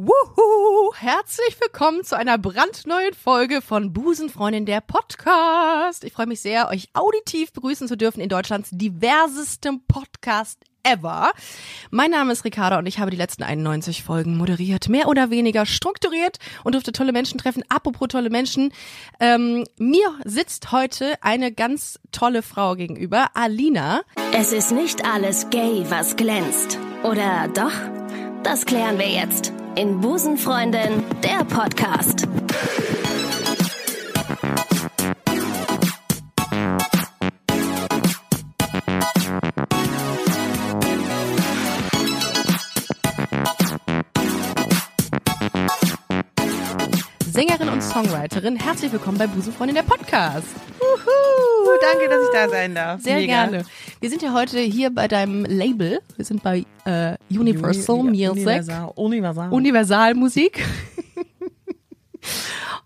Wuhu! Herzlich willkommen zu einer brandneuen Folge von Busenfreundin der Podcast. Ich freue mich sehr, euch auditiv begrüßen zu dürfen in Deutschlands diversestem Podcast ever. Mein Name ist Ricarda und ich habe die letzten 91 Folgen moderiert, mehr oder weniger strukturiert und durfte tolle Menschen treffen. Apropos tolle Menschen, ähm, mir sitzt heute eine ganz tolle Frau gegenüber, Alina. Es ist nicht alles gay, was glänzt. Oder doch? Das klären wir jetzt in Busenfreundin, der Podcast. Sängerin und Songwriterin. Herzlich willkommen bei Busenfreundin der Podcast. Juhu, danke, dass ich da sein darf. Sehr Mega. gerne. Wir sind ja heute hier bei deinem Label. Wir sind bei äh, Universal Uni- Music. Universal. Universal. Universalmusik.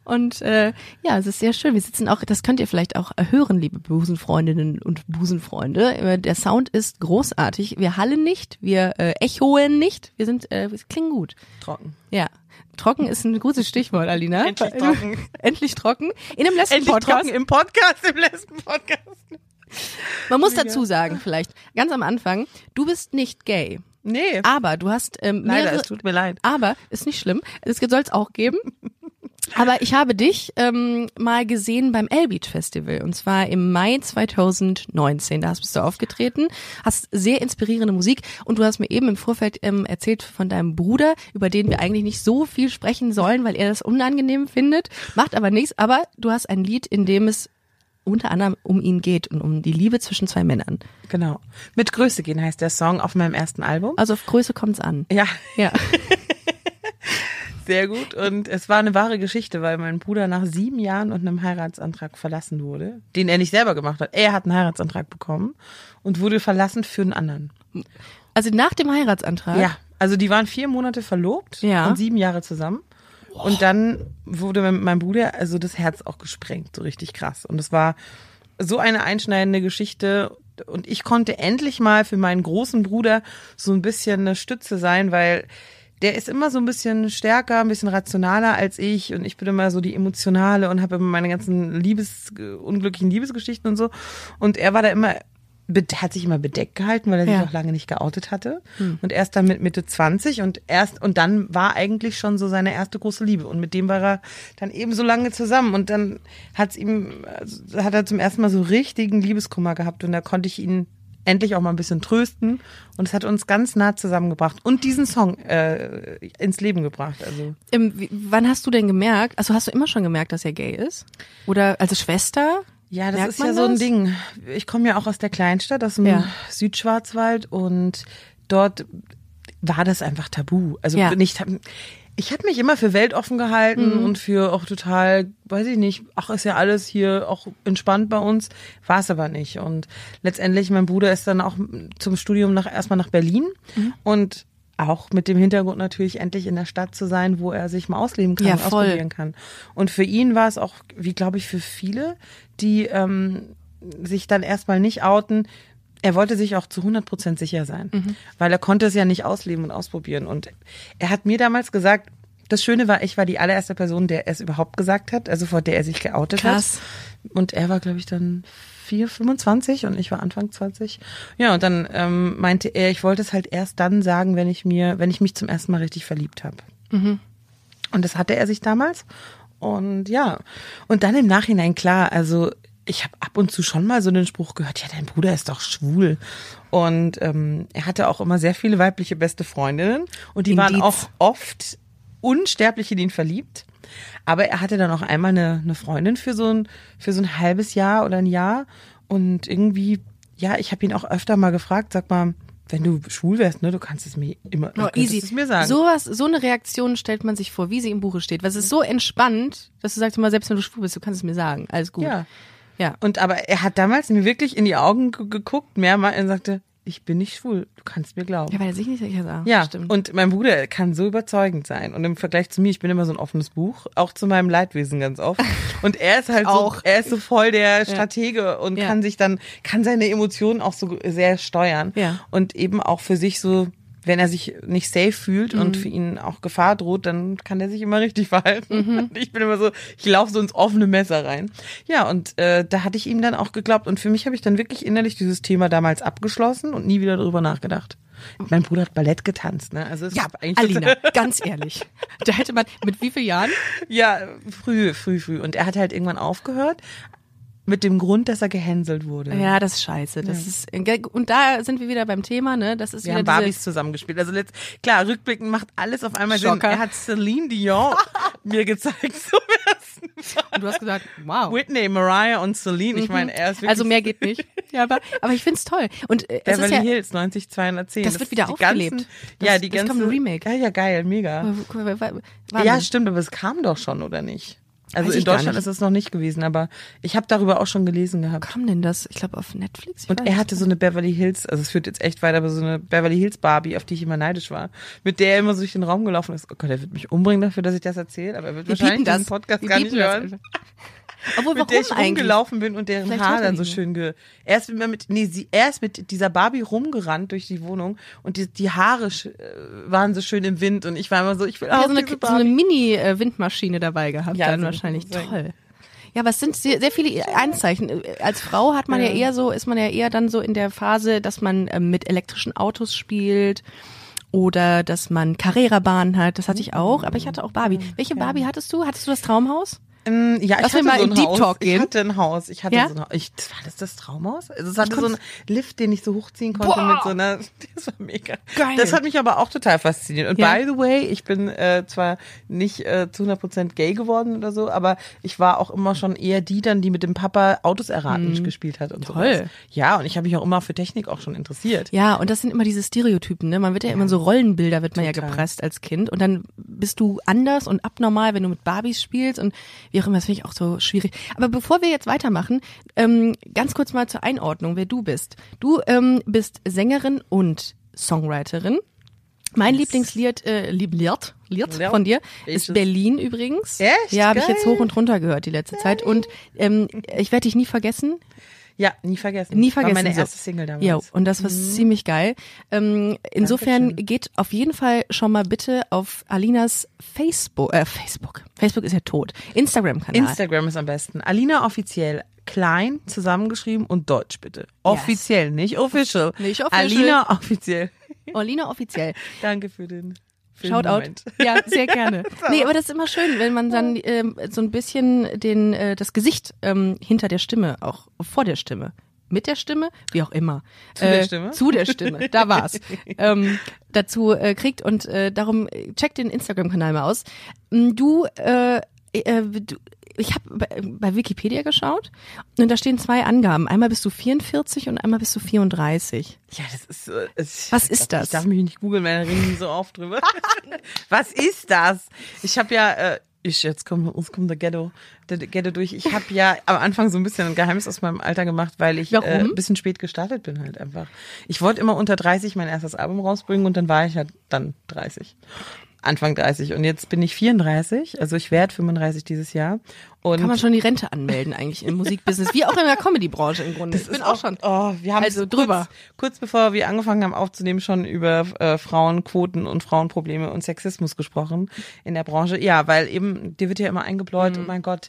Und äh, ja, es ist sehr schön. Wir sitzen auch, das könnt ihr vielleicht auch hören, liebe Busenfreundinnen und Busenfreunde. Äh, Der Sound ist großartig. Wir hallen nicht, wir äh, echoen nicht. Wir sind, äh, wir klingen gut. Trocken. Ja. Trocken ist ein gutes Stichwort, Alina. Endlich trocken. Endlich trocken. In einem letzten Endlich Podcast. trocken im Podcast, im letzten Podcast. Man muss dazu sagen, vielleicht ganz am Anfang, du bist nicht gay. Nee, Aber du hast ähm, leider, mehrere, es tut mir leid. aber ist nicht schlimm. Es soll es auch geben. Aber ich habe dich ähm, mal gesehen beim L-Beach Festival und zwar im Mai 2019. Da bist du aufgetreten, hast sehr inspirierende Musik und du hast mir eben im Vorfeld ähm, erzählt von deinem Bruder, über den wir eigentlich nicht so viel sprechen sollen, weil er das unangenehm findet. Macht aber nichts. Aber du hast ein Lied, in dem es unter anderem um ihn geht und um die Liebe zwischen zwei Männern. Genau. Mit Größe gehen heißt der Song auf meinem ersten Album. Also auf Größe kommt's an. Ja, Ja. sehr gut. Und es war eine wahre Geschichte, weil mein Bruder nach sieben Jahren und einem Heiratsantrag verlassen wurde, den er nicht selber gemacht hat. Er hat einen Heiratsantrag bekommen und wurde verlassen für einen anderen. Also nach dem Heiratsantrag. Ja, also die waren vier Monate verlobt Ja. und sieben Jahre zusammen. Und dann wurde mein- mein Bruder also das Herz auch gesprengt, so richtig krass. Und es war so eine einschneidende Geschichte. Und ich konnte endlich mal für meinen großen Bruder so ein bisschen eine Stütze sein, weil der ist immer so ein bisschen stärker, ein bisschen rationaler als ich. Und ich bin immer so die emotionale und habe immer meine ganzen Liebes, unglücklichen Liebesgeschichten und so. Und er war da immer hat sich immer bedeckt gehalten, weil er Ja. sich auch lange nicht geoutet hatte. Und erst dann mit Mitte 20 und erst und dann war eigentlich schon so seine erste große Liebe und mit dem war er dann eben so lange zusammen und dann hat's ihm also, hat er zum ersten Mal so richtigen Liebeskummer gehabt und da konnte ich ihn endlich auch mal ein bisschen trösten und es hat uns ganz nah zusammengebracht und diesen Song äh, ins Leben gebracht. Also Ähm, wie, wann hast du denn gemerkt, also hast du immer schon gemerkt, dass er gay ist? Oder als Schwester? Ja, das Merkt ist ja man so ein das? Ding. Ich komme ja auch aus der Kleinstadt, aus dem Ja. Südschwarzwald und dort war das einfach tabu. Also Ja. nicht ich habe mich immer für weltoffen gehalten Mhm. und für auch total, weiß ich nicht, ach ist ja alles hier auch entspannt bei uns, war es aber nicht und letztendlich mein Bruder ist dann auch zum Studium nach erstmal nach Berlin Mhm. und auch mit dem Hintergrund natürlich endlich in der Stadt zu sein, wo er sich mal ausleben kann, Ja, ausprobieren kann. Und für ihn war es auch, wie glaube ich, für viele, die ähm, sich dann erstmal nicht outen, er wollte sich auch zu 100 Prozent sicher sein, Mhm. weil er konnte es ja nicht ausleben und ausprobieren. Und er hat mir damals gesagt, das Schöne war, ich war die allererste Person, der es überhaupt gesagt hat, also vor der er sich geoutet Krass. hat. Und er war, glaube ich, dann 4, 25 und ich war Anfang 20. Ja, und dann ähm, meinte er, ich wollte es halt erst dann sagen, wenn ich mir, wenn ich mich zum ersten Mal richtig verliebt habe. Mhm. Und das hatte er sich damals. Und ja, und dann im Nachhinein klar, also ich habe ab und zu schon mal so den Spruch gehört, ja, dein Bruder ist doch schwul. Und ähm, er hatte auch immer sehr viele weibliche beste Freundinnen und die waren Indiz. auch oft unsterblich in ihn verliebt. Aber er hatte dann auch einmal eine, eine Freundin für so ein für so ein halbes Jahr oder ein Jahr und irgendwie ja, ich habe ihn auch öfter mal gefragt, sag mal, wenn du schwul wärst, ne, du kannst es mir immer du Oh, easy. es mir sagen. Sowas, so eine Reaktion stellt man sich vor, wie sie im Buche steht. Was ist so entspannt, dass du sagst immer, selbst wenn du schwul bist, du kannst es mir sagen. Alles gut. Ja. Ja. Und aber er hat damals mir wirklich in die Augen ge- geguckt, mehrmals und sagte, ich bin nicht schwul, du kannst mir glauben. Ja, weil er sich nicht sicher sah. Ja, stimmt. und mein Bruder kann so überzeugend sein. Und im Vergleich zu mir, ich bin immer so ein offenes Buch, auch zu meinem Leidwesen ganz oft. Und er ist halt Auch. so, er ist so voll der Stratege und Ja. kann sich dann, kann seine Emotionen auch so sehr steuern. Ja. Und eben auch für sich so, wenn er sich nicht safe fühlt Mhm. und für ihn auch Gefahr droht, dann kann er sich immer richtig verhalten. Mhm. Ich bin immer so, ich laufe so ins offene Messer rein. Ja, und äh, da hatte ich ihm dann auch geglaubt. Und für mich habe ich dann wirklich innerlich dieses Thema damals abgeschlossen und nie wieder darüber nachgedacht. Mein Bruder hat Ballett getanzt, ne? Also es Ja, Alina, ganz ehrlich. Da hätte man, mit wie vielen Jahren? Ja, früh, früh, früh. Und er hat halt irgendwann aufgehört. Mit dem Grund, dass er gehänselt wurde. Ja, das ist scheiße. Das ist, und da sind wir wieder beim Thema, ne? Das ist Wir wieder haben Barbies zusammengespielt. Also letzt, klar, rückblickend macht alles auf einmal Sinn. Schocker. Er hat Celine Dion mir gezeigt zum ersten Mal. Und du hast gesagt, wow. Whitney, Mariah und Celine. Ich meine, er ist wirklich Also mehr geht nicht. Ja, aber, aber ich find's toll. Und äh, es ist Beverly ja, Hills 90210. Das wird wieder die aufgelebt. Ganzen, Das- ja, die das ganzen. kommt ein Remake. Ja, ja, geil, mega. Wahnsinn. Ja, stimmt, aber es kam doch schon, oder nicht? Also Weiß in Deutschland ist es noch nicht gewesen, aber ich habe darüber auch schon gelesen gehabt. kam denn das? Ich glaube auf Netflix. Und er hatte so eine Beverly Hills, also es führt jetzt echt weiter, aber so eine Beverly Hills Barbie, auf die ich immer neidisch war, mit der er immer so durch den Raum gelaufen ist. Oh Gott, er wird mich umbringen dafür, dass ich das erzähle, aber er wird Wir wahrscheinlich diesen Podcast Wir gar nicht hören. Obwohl, Mit der ich eigentlich? rumgelaufen bin und deren Vielleicht Haar dann so schön ge... Er ist, mit, nee, sie, er ist mit dieser Barbie rumgerannt durch die Wohnung und die, die Haare äh, waren so schön im Wind und ich war immer so, ich will Ja, auch so eine, so eine. Mini-Windmaschine dabei gehabt Ja, dann so- wahrscheinlich. Toll. Ja, aber es sind sehr, sehr viele Anzeichen. Als Frau hat man ja. Ja. eher so, ist man ja eher dann so in der Phase, dass man ähm, mit elektrischen Autos spielt oder dass man Carrera-Bahn hat. Das hatte ich auch, aber ich hatte auch Barbie. Welche Barbie hattest du? Hattest du das Traumhaus? Ähm, ja, ich Lass hatte mal so in ein Deep Haus. Talk Ich gehen. hatte ein Haus. Ich hatte Ja? so ein Haus. Ich, war das das Traumhaus? Also es hatte so einen Lift, den ich so hochziehen konnte Boah. mit so einer. Das war mega. Geil. Das hat mich aber auch total fasziniert. Und Ja. by the way, ich bin äh, zwar nicht äh, zu 100% gay geworden oder so, aber ich war auch immer schon eher die dann, die mit dem Papa Autos erraten gespielt hat und so. Mhm. Toll. Ja, und ich habe mich auch immer für Technik auch schon interessiert. Ja, und das sind immer diese Stereotypen, ne? Man wird ja, immer so Rollenbilder wird man ja gepresst als Kind und dann bist du anders und abnormal, wenn du mit Barbies spielst und wie auch immer, das finde ich auch so schwierig. Aber bevor wir jetzt weitermachen, ähm, ganz kurz mal zur Einordnung, wer du bist. Du ähm, bist Sängerin und Songwriterin. Mein Lieblingslied, äh, Lied Lied? von dir ist Berlin übrigens. Echt? Ja, habe ich jetzt hoch und runter gehört die letzte Zeit. Und ähm, ich werde dich nie vergessen. Ja, nie vergessen. Nie vergessen. War meine so. erste Single damals. Ja, und das war ziemlich geil. Ähm, insofern Dankeschön. geht auf jeden Fall schon mal bitte auf Alinas Facebook, äh, Facebook. Facebook ist ja tot. Instagram-Kanal. Instagram ist am besten. Alina offiziell klein zusammengeschrieben und deutsch bitte. Offiziell, nicht official. Nicht official. Alina offiziell. Alina offiziell. Danke für den Shoutout. Ja, sehr gerne. Nee, aber das ist immer schön, wenn man dann ähm, so ein bisschen den äh, das Gesicht ähm, hinter der Stimme, auch vor der Stimme, mit der Stimme, wie auch immer. Zu der Stimme? Zu der Stimme, da war's. ähm, dazu äh, kriegt und äh, darum äh, checkt den Instagram-Kanal mal aus. Mm, Du, äh, äh, du ich habe bei, bei Wikipedia geschaut und da stehen zwei Angaben. Einmal bist du 44 und einmal bist du 34. Ja, das ist so. Es, Was ist das? Ich darf mich nicht googeln, weil da reden so oft drüber. Was ist das? Ich habe ja, äh, ich jetzt kommt uns kommt der Ghetto, der Ghetto durch. Ich habe ja am Anfang so ein bisschen ein Geheimnis aus meinem Alter gemacht, weil ich Warum? äh, ein bisschen spät gestartet bin halt einfach. Ich wollte immer unter 30 mein erstes Album rausbringen und dann war ich halt dann 30. Anfang 30 und jetzt bin ich 34, also ich werde 35 dieses Jahr und Kann man schon die Rente anmelden eigentlich im Musikbusiness, wie auch in der Comedy-Branche im Grunde. ich bin ist auch schon. Oh, wir haben Also kurz, drüber. Kurz bevor wir angefangen haben aufzunehmen, schon über äh, Frauenquoten und Frauenprobleme und Sexismus gesprochen in der Branche. Ja, weil eben, dir wird ja immer eingebläut, Mhm. oh mein Gott,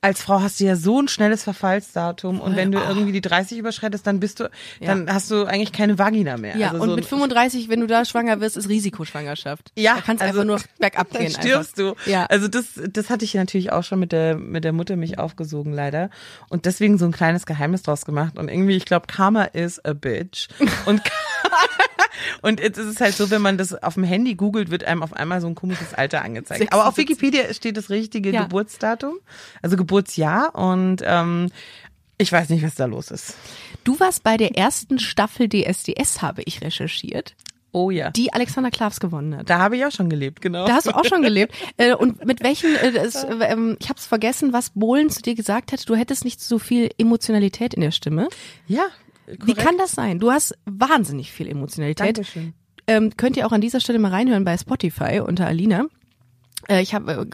als Frau hast du ja so ein schnelles Verfallsdatum und wenn du Ah. irgendwie die 30 überschreitest, dann bist du, dann hast du eigentlich keine Vagina mehr. Ja, also und so mit ein- 35, wenn du da schwanger wirst, ist Risikoschwangerschaft. Ja, da kannst also- einfach nur bergab dann gehen. stirbst einfach. du. Ja. Also das, das hatte ich natürlich auch schon mit der, mit der Mutter mich aufgesogen, leider. Und deswegen so ein kleines Geheimnis draus gemacht. Und irgendwie, ich glaube, Karma is a bitch. Und, und jetzt ist es halt so, wenn man das auf dem Handy googelt, wird einem auf einmal so ein komisches Alter angezeigt. Aber auf 76. Wikipedia steht das richtige Ja. Geburtsdatum, also Geburtsjahr. Und ähm, ich weiß nicht, was da los ist. Du warst bei der ersten Staffel DSDS, habe ich recherchiert, Oh ja. die Alexander Klavs gewonnen hat. Da habe ich auch schon gelebt, genau. Da hast du auch schon gelebt. Äh, und mit welchen, äh, das, äh, ähm, ich habe es vergessen, was Bohlen zu dir gesagt hat, du hättest nicht so viel Emotionalität in der Stimme. ja. Wie kann das sein? Du hast wahnsinnig viel Emotionalität. Dankeschön. Ähm, könnt ihr auch an dieser Stelle mal reinhören bei Spotify unter Alina. Äh, ich habe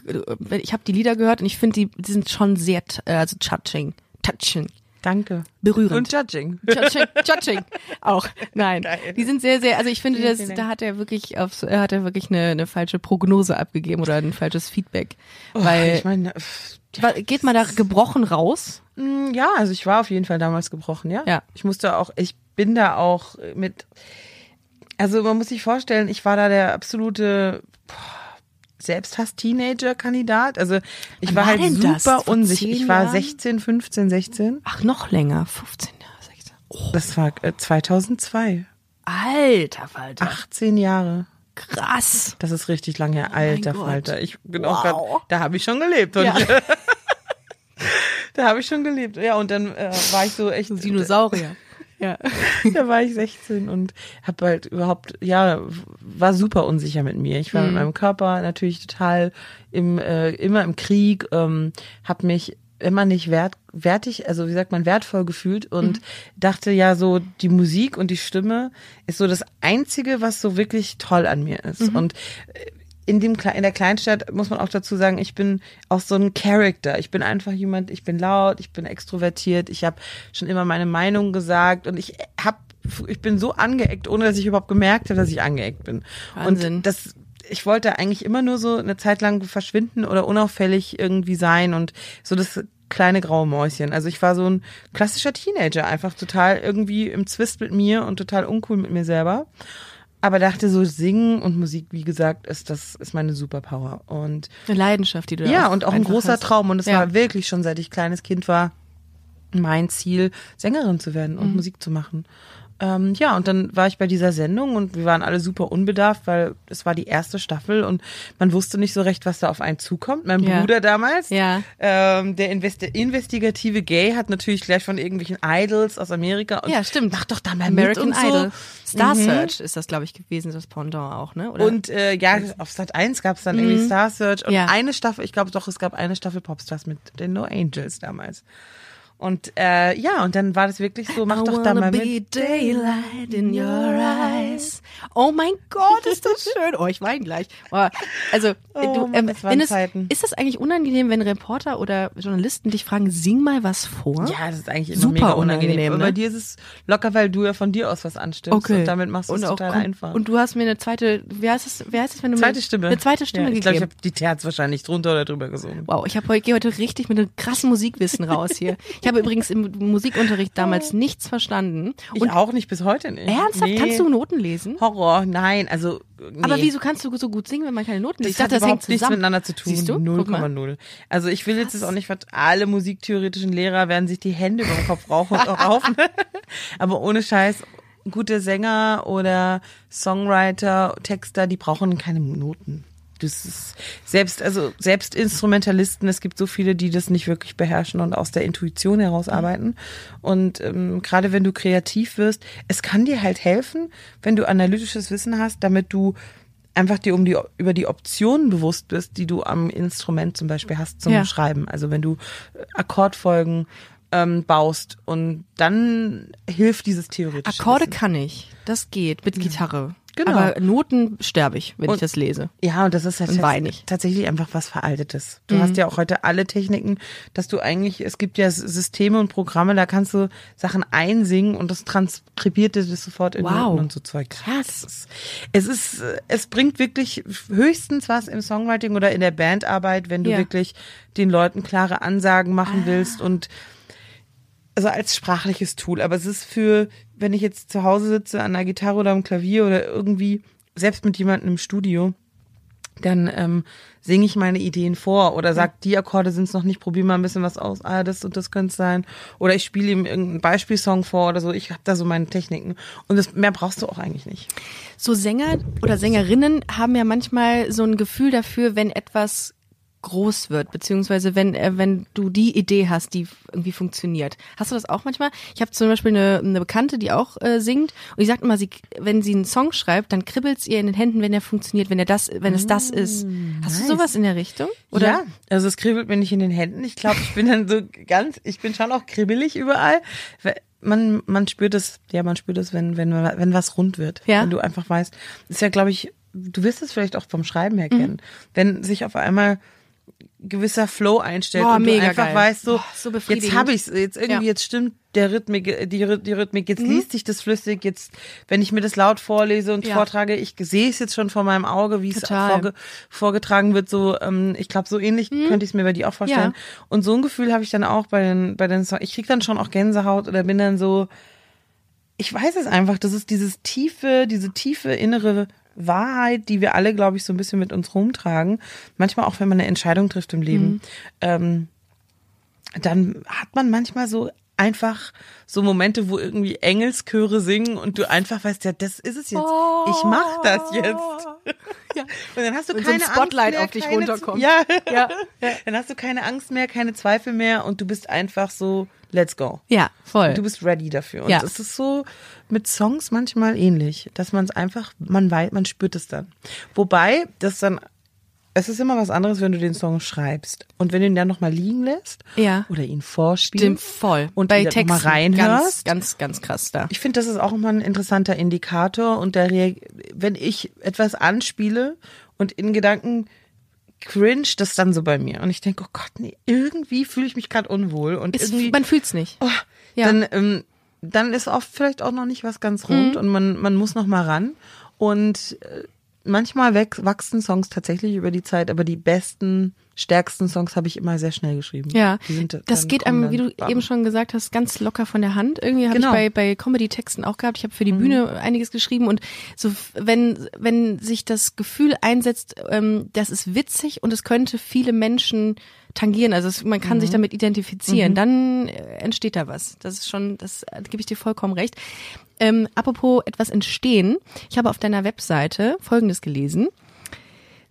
äh, ich hab die Lieder gehört und ich finde, die, die sind schon sehr, äh, also touching. Touching. Danke. Berührend. Und Judging. Judging, Judging auch. Nein, Geil. die sind sehr, sehr. Also ich finde, das, da hat er wirklich auf, er hat er wirklich eine, eine falsche Prognose abgegeben oder ein falsches Feedback, weil Oh, ich meine, wa- geht man da gebrochen raus? Mm, Ja, also ich war auf jeden Fall damals gebrochen, ja. Ja. Ich musste auch, ich bin da auch mit, also man muss sich vorstellen, ich war da der absolute boah, Selbsthass-Teenager-Kandidat. Also ich Wann war war halt super unsicher. Ich war Jahren? 16, 15, 16. Ach, noch länger, 15 Jahre, 16. Oh, Das war äh, 2002. alter Falter. 18 Jahre. krass. Das ist richtig lange her. Alter Gott. Falter. Ich bin auch Wow. grad, da habe ich schon gelebt. Ja. da habe ich schon gelebt. Ja, und dann äh, war ich so echt Dinosaurier. Ja. da war ich 16 und habe halt überhaupt, ja, war super unsicher mit mir. Ich war mit meinem Körper natürlich total im, äh, immer im Krieg, ähm, habe mich immer nicht wert, wertig, also wie sagt man, wertvoll gefühlt und dachte ja so, die Musik und die Stimme ist so das Einzige, was so wirklich toll an mir ist. Und äh, in dem in der Kleinstadt muss man auch dazu sagen, ich bin auch so ein Character. Ich bin einfach jemand, ich bin laut, ich bin extrovertiert, ich habe schon immer meine Meinung gesagt und ich hab ich bin so angeeckt, ohne dass ich überhaupt gemerkt habe, dass ich angeeckt bin. Wahnsinn. Und das ich wollte eigentlich immer nur so eine Zeit lang verschwinden oder unauffällig irgendwie sein und so das kleine graue Mäuschen. Also ich war so ein klassischer Teenager, einfach total irgendwie im Zwist mit mir und total uncool mit mir selber. Aber dachte so singen und Musik, wie gesagt, ist das ist meine Superpower und Eine Leidenschaft, die du ja und auch ein großer hast. Traum und es Ja. war wirklich schon seit ich kleines Kind war mein Ziel Sängerin zu werden Mhm. und Musik zu machen. Ähm, ja, und dann war ich bei dieser Sendung und wir waren alle super unbedarft, weil es war die erste Staffel und man wusste nicht so recht, was da auf einen zukommt. Mein Ja. Bruder damals, Ja. ähm, der Investi investigative Gay, hat natürlich gleich von irgendwelchen Idols aus Amerika und Ja, stimmt. mach doch da mal American mit und Idol. Star Mhm. Search ist das, glaube ich, gewesen, das Pendant auch, ne? Oder? Und äh, ja, auf Sat 1 gab es dann irgendwie Star Search und Mhm. Ja. eine Staffel, ich glaube doch, es gab eine Staffel Popstars mit den No Angels damals. Und äh, ja, und dann war das wirklich so, mach I doch da mal mit. daylight in your eyes. Oh mein Gott, ist das schön. Oh, ich weine gleich. Oh, also, Oh, du, ähm, das wenn es, ist das eigentlich unangenehm, wenn Reporter oder Journalisten dich fragen, sing mal was vor? Ja, das ist eigentlich immer Super unangenehm. unangenehm, Aber bei ne? dir ist es locker, weil du ja von dir aus was anstimmst Okay. und damit machst du es total kom- einfach. Und du hast mir eine zweite, wie heißt es, wie heißt es, wenn du mir zweite Stimme. eine zweite Stimme ja, ich glaube, ich gegeben? habe die Terz wahrscheinlich drunter oder drüber gesungen. Wow, ich habe heute, gehe heute richtig mit einem krassen Musikwissen raus hier. Ich habe übrigens im Musikunterricht damals nichts verstanden. Ich Und auch nicht bis heute nicht. ernsthaft, Nee. kannst du Noten lesen? Horror, nein, also nee. Aber wieso kannst du so gut singen, wenn man keine Noten liest? Das Ich dachte, hat das hängt überhaupt nichts zusammen. miteinander zu tun. Siehst du? Guck mal. 0,0. Also ich will jetzt das auch nicht, was alle musiktheoretischen Lehrer werden sich die Hände über den Kopf rauchen, raufen. Aber ohne Scheiß, gute Sänger oder Songwriter, Texter, die brauchen keine Noten. Das ist selbst, also selbst Instrumentalisten, es gibt so viele, die das nicht wirklich beherrschen und aus der Intuition heraus arbeiten. Und ähm, gerade wenn du kreativ wirst, es kann dir halt helfen, wenn du analytisches Wissen hast, damit du einfach dir um die über die Optionen bewusst bist, die du am Instrument zum Beispiel hast zum Ja. Schreiben. Also wenn du äh, Akkordfolgen ähm, baust und dann hilft dieses theoretische Akkorde Wissen. kann ich. Das geht mit Gitarre. Genau. Aber Noten sterbe ich, wenn ich Und- das lese. Ja, und das ist halt tats- tatsächlich einfach was Veraltetes. Du Mhm. hast ja auch heute alle Techniken, dass du eigentlich, es gibt ja Systeme und Programme, da kannst du Sachen einsingen und das transkribiert dir das sofort in Wow. Noten und so Zeug. Krass. Es ist, es bringt wirklich höchstens was im Songwriting oder in der Bandarbeit, wenn du Ja. Ah. wirklich den Leuten klare Ansagen machen willst und also als sprachliches Tool. Aber es ist für, wenn ich jetzt zu Hause sitze an einer Gitarre oder am Klavier oder irgendwie, selbst mit jemandem im Studio, dann ähm, singe ich meine Ideen vor oder sag, die Akkorde sind es noch nicht, probier mal ein bisschen was aus. Ah, das und das könnte sein. Oder ich spiele ihm irgendeinen Beispielsong vor oder so. Ich habe da so meine Techniken. Und das, mehr brauchst du auch eigentlich nicht. So Sänger oder Sängerinnen haben ja manchmal so ein Gefühl dafür, wenn etwas groß wird, beziehungsweise wenn äh, wenn du die Idee hast, die irgendwie funktioniert. Hast du das auch manchmal? Ich habe zum Beispiel eine, eine Bekannte, die auch äh, singt und die sagt immer, sie, wenn sie einen Song schreibt, dann kribbelt's ihr in den Händen, wenn er funktioniert, wenn er das, wenn es das ist. Hast du sowas in der Richtung? Oder? Ja, also es kribbelt mir nicht in den Händen. Ich glaube, ich bin dann so ganz, ich bin schon auch kribbelig überall. Man, man spürt es, ja, man spürt es, wenn, wenn, wenn was rund wird. Ja. Wenn du einfach weißt, ist ja, glaube ich, du wirst es vielleicht auch vom Schreiben her Mhm. kennen. Wenn sich auf einmal gewisser Flow einstellt Boah, und mega du einfach geil. weißt so, Boah, so jetzt habe ich's, jetzt irgendwie Ja. Mhm. jetzt stimmt der Rhythmik, die, die Rhythmik, jetzt liest sich das flüssig, jetzt wenn ich mir das laut vorlese und Ja. vortrage, ich sehe es jetzt schon vor meinem Auge, wie es vorge vorgetragen wird, so ähm, ich glaube so ähnlich könnte ich es mir bei dir auch vorstellen. Mhm. Ja. Und so ein Gefühl habe ich dann auch bei den bei den Songs. Ich krieg dann schon auch Gänsehaut oder bin dann so ich weiß es einfach, das ist dieses tiefe, diese tiefe innere Wahrheit, die wir alle, glaube ich, so ein bisschen mit uns rumtragen. Manchmal auch, wenn man eine Entscheidung trifft im Leben, Mhm. ähm, dann hat man manchmal so einfach so Momente, wo irgendwie Engelschöre singen und du einfach weißt, ja, das ist es jetzt. Ich mach das jetzt. Ja. Und dann hast du Und so ein keine Spotlight mehr, auf dich keine runterkommt. Ja. Ja. Dann hast du keine Angst mehr, keine Zweifel mehr und du bist einfach so, let's go. Ja, voll. Du bist ready dafür. Und Ja. es ist so mit Songs manchmal ähnlich, dass man es einfach, man weiß, man spürt es dann. Wobei, das dann, es ist immer was anderes, wenn du den Song schreibst. Und wenn du ihn dann nochmal liegen lässt Ja. oder ihn vorspielst. Stimmt voll. Und bei noch mal Texten reinhörst. Ganz, ganz, ganz krass da. Ich finde, das ist auch immer ein interessanter Indikator. Und der, wenn ich etwas anspiele und in Gedanken cringe das dann so bei mir. Und ich denke, oh Gott, nee, irgendwie fühle ich mich gerade unwohl. Und Ist, irgendwie, man fühlt's nicht. oh, Ja. dann, ähm, dann ist oft vielleicht auch noch nicht was ganz rund Mhm. und man, man muss noch mal ran. Und äh, manchmal wachsen Songs tatsächlich über die Zeit, aber die besten, stärksten Songs habe ich immer sehr schnell geschrieben. Ja, sind das geht einem, wie du bam. eben schon gesagt hast, ganz locker von der Hand. Irgendwie habe Genau. Mhm. ich bei, bei Comedy-Texten auch gehabt. Ich habe für die Bühne einiges geschrieben und so, wenn, wenn sich das Gefühl einsetzt, ähm, das ist witzig und es könnte viele Menschen tangieren, also es, man kann Mhm. sich damit identifizieren, dann äh, entsteht da was. Das ist schon, das äh, gebe ich dir vollkommen recht. Ähm, apropos etwas entstehen, ich habe auf deiner Webseite Folgendes gelesen.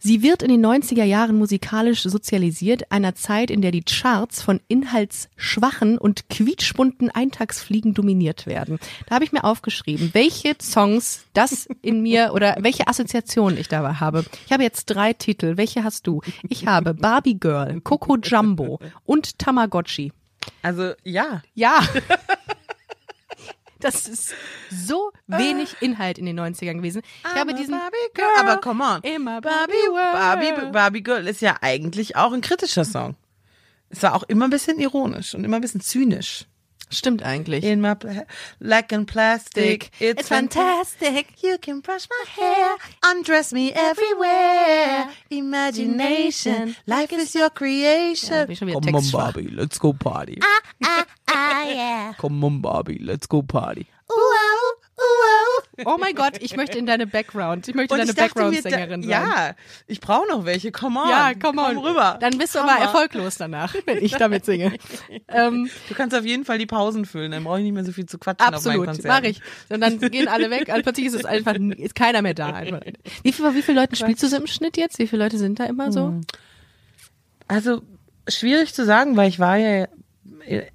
Sie wird in den 90er Jahren musikalisch sozialisiert, einer Zeit, in der die Charts von inhaltsschwachen und quietschbunten Eintagsfliegen dominiert werden. Da habe ich mir aufgeschrieben, welche Songs das in mir oder welche Assoziationen ich dabei habe. Ich habe jetzt drei Titel. Welche hast du? Ich habe Barbie Girl, Coco Jumbo und Tamagotchi. Also, ja. Ja. Das ist so wenig Inhalt in den 90ern gewesen. Ich habe I'm a diesen Barbie Girl. Aber come on. Immer Barbie, World. Barbie, Barbie Girl ist ja eigentlich auch ein kritischer Song. Es war auch immer ein bisschen ironisch und immer ein bisschen zynisch. Stimmt eigentlich. In my pla like in plastic, it's, It's fantastic. You can brush my hair, undress me everywhere. Imagination, life is your Ja, creation. Come on, textschwach. Barbie, let's go party. Ah, yeah. Come on, Barbie, let's go party. Oh mein Gott, ich möchte in deine Background. Ich möchte Und deine Background-Sängerin sein. ja, ich brauche noch welche. Come on. Ja, komm on. rüber. Dann bist du Komm aber mal. erfolglos danach, wenn ich damit singe. ähm, Du kannst auf jeden Fall die Pausen füllen, dann brauche ich nicht mehr so viel zu quatschen auf meinen absolut, mache ich. Und dann gehen alle weg. Und plötzlich ist es einfach, ist keiner mehr da. Wie viel, wie viele Leute spielst du so im Schnitt jetzt? Wie viele Leute sind da immer so? Hm. Also schwierig zu sagen, weil ich war ja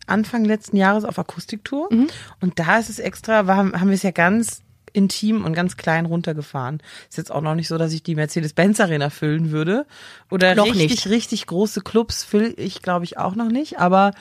Anfang letzten Jahres auf Akustiktour Mhm. und da ist es extra, war, haben wir es ja ganz intim und ganz klein runtergefahren. Ist jetzt auch noch nicht so, dass ich die Mercedes-Benz Arena füllen würde oder Noch richtig, nicht. richtig große Clubs fülle ich glaube ich auch noch nicht, aber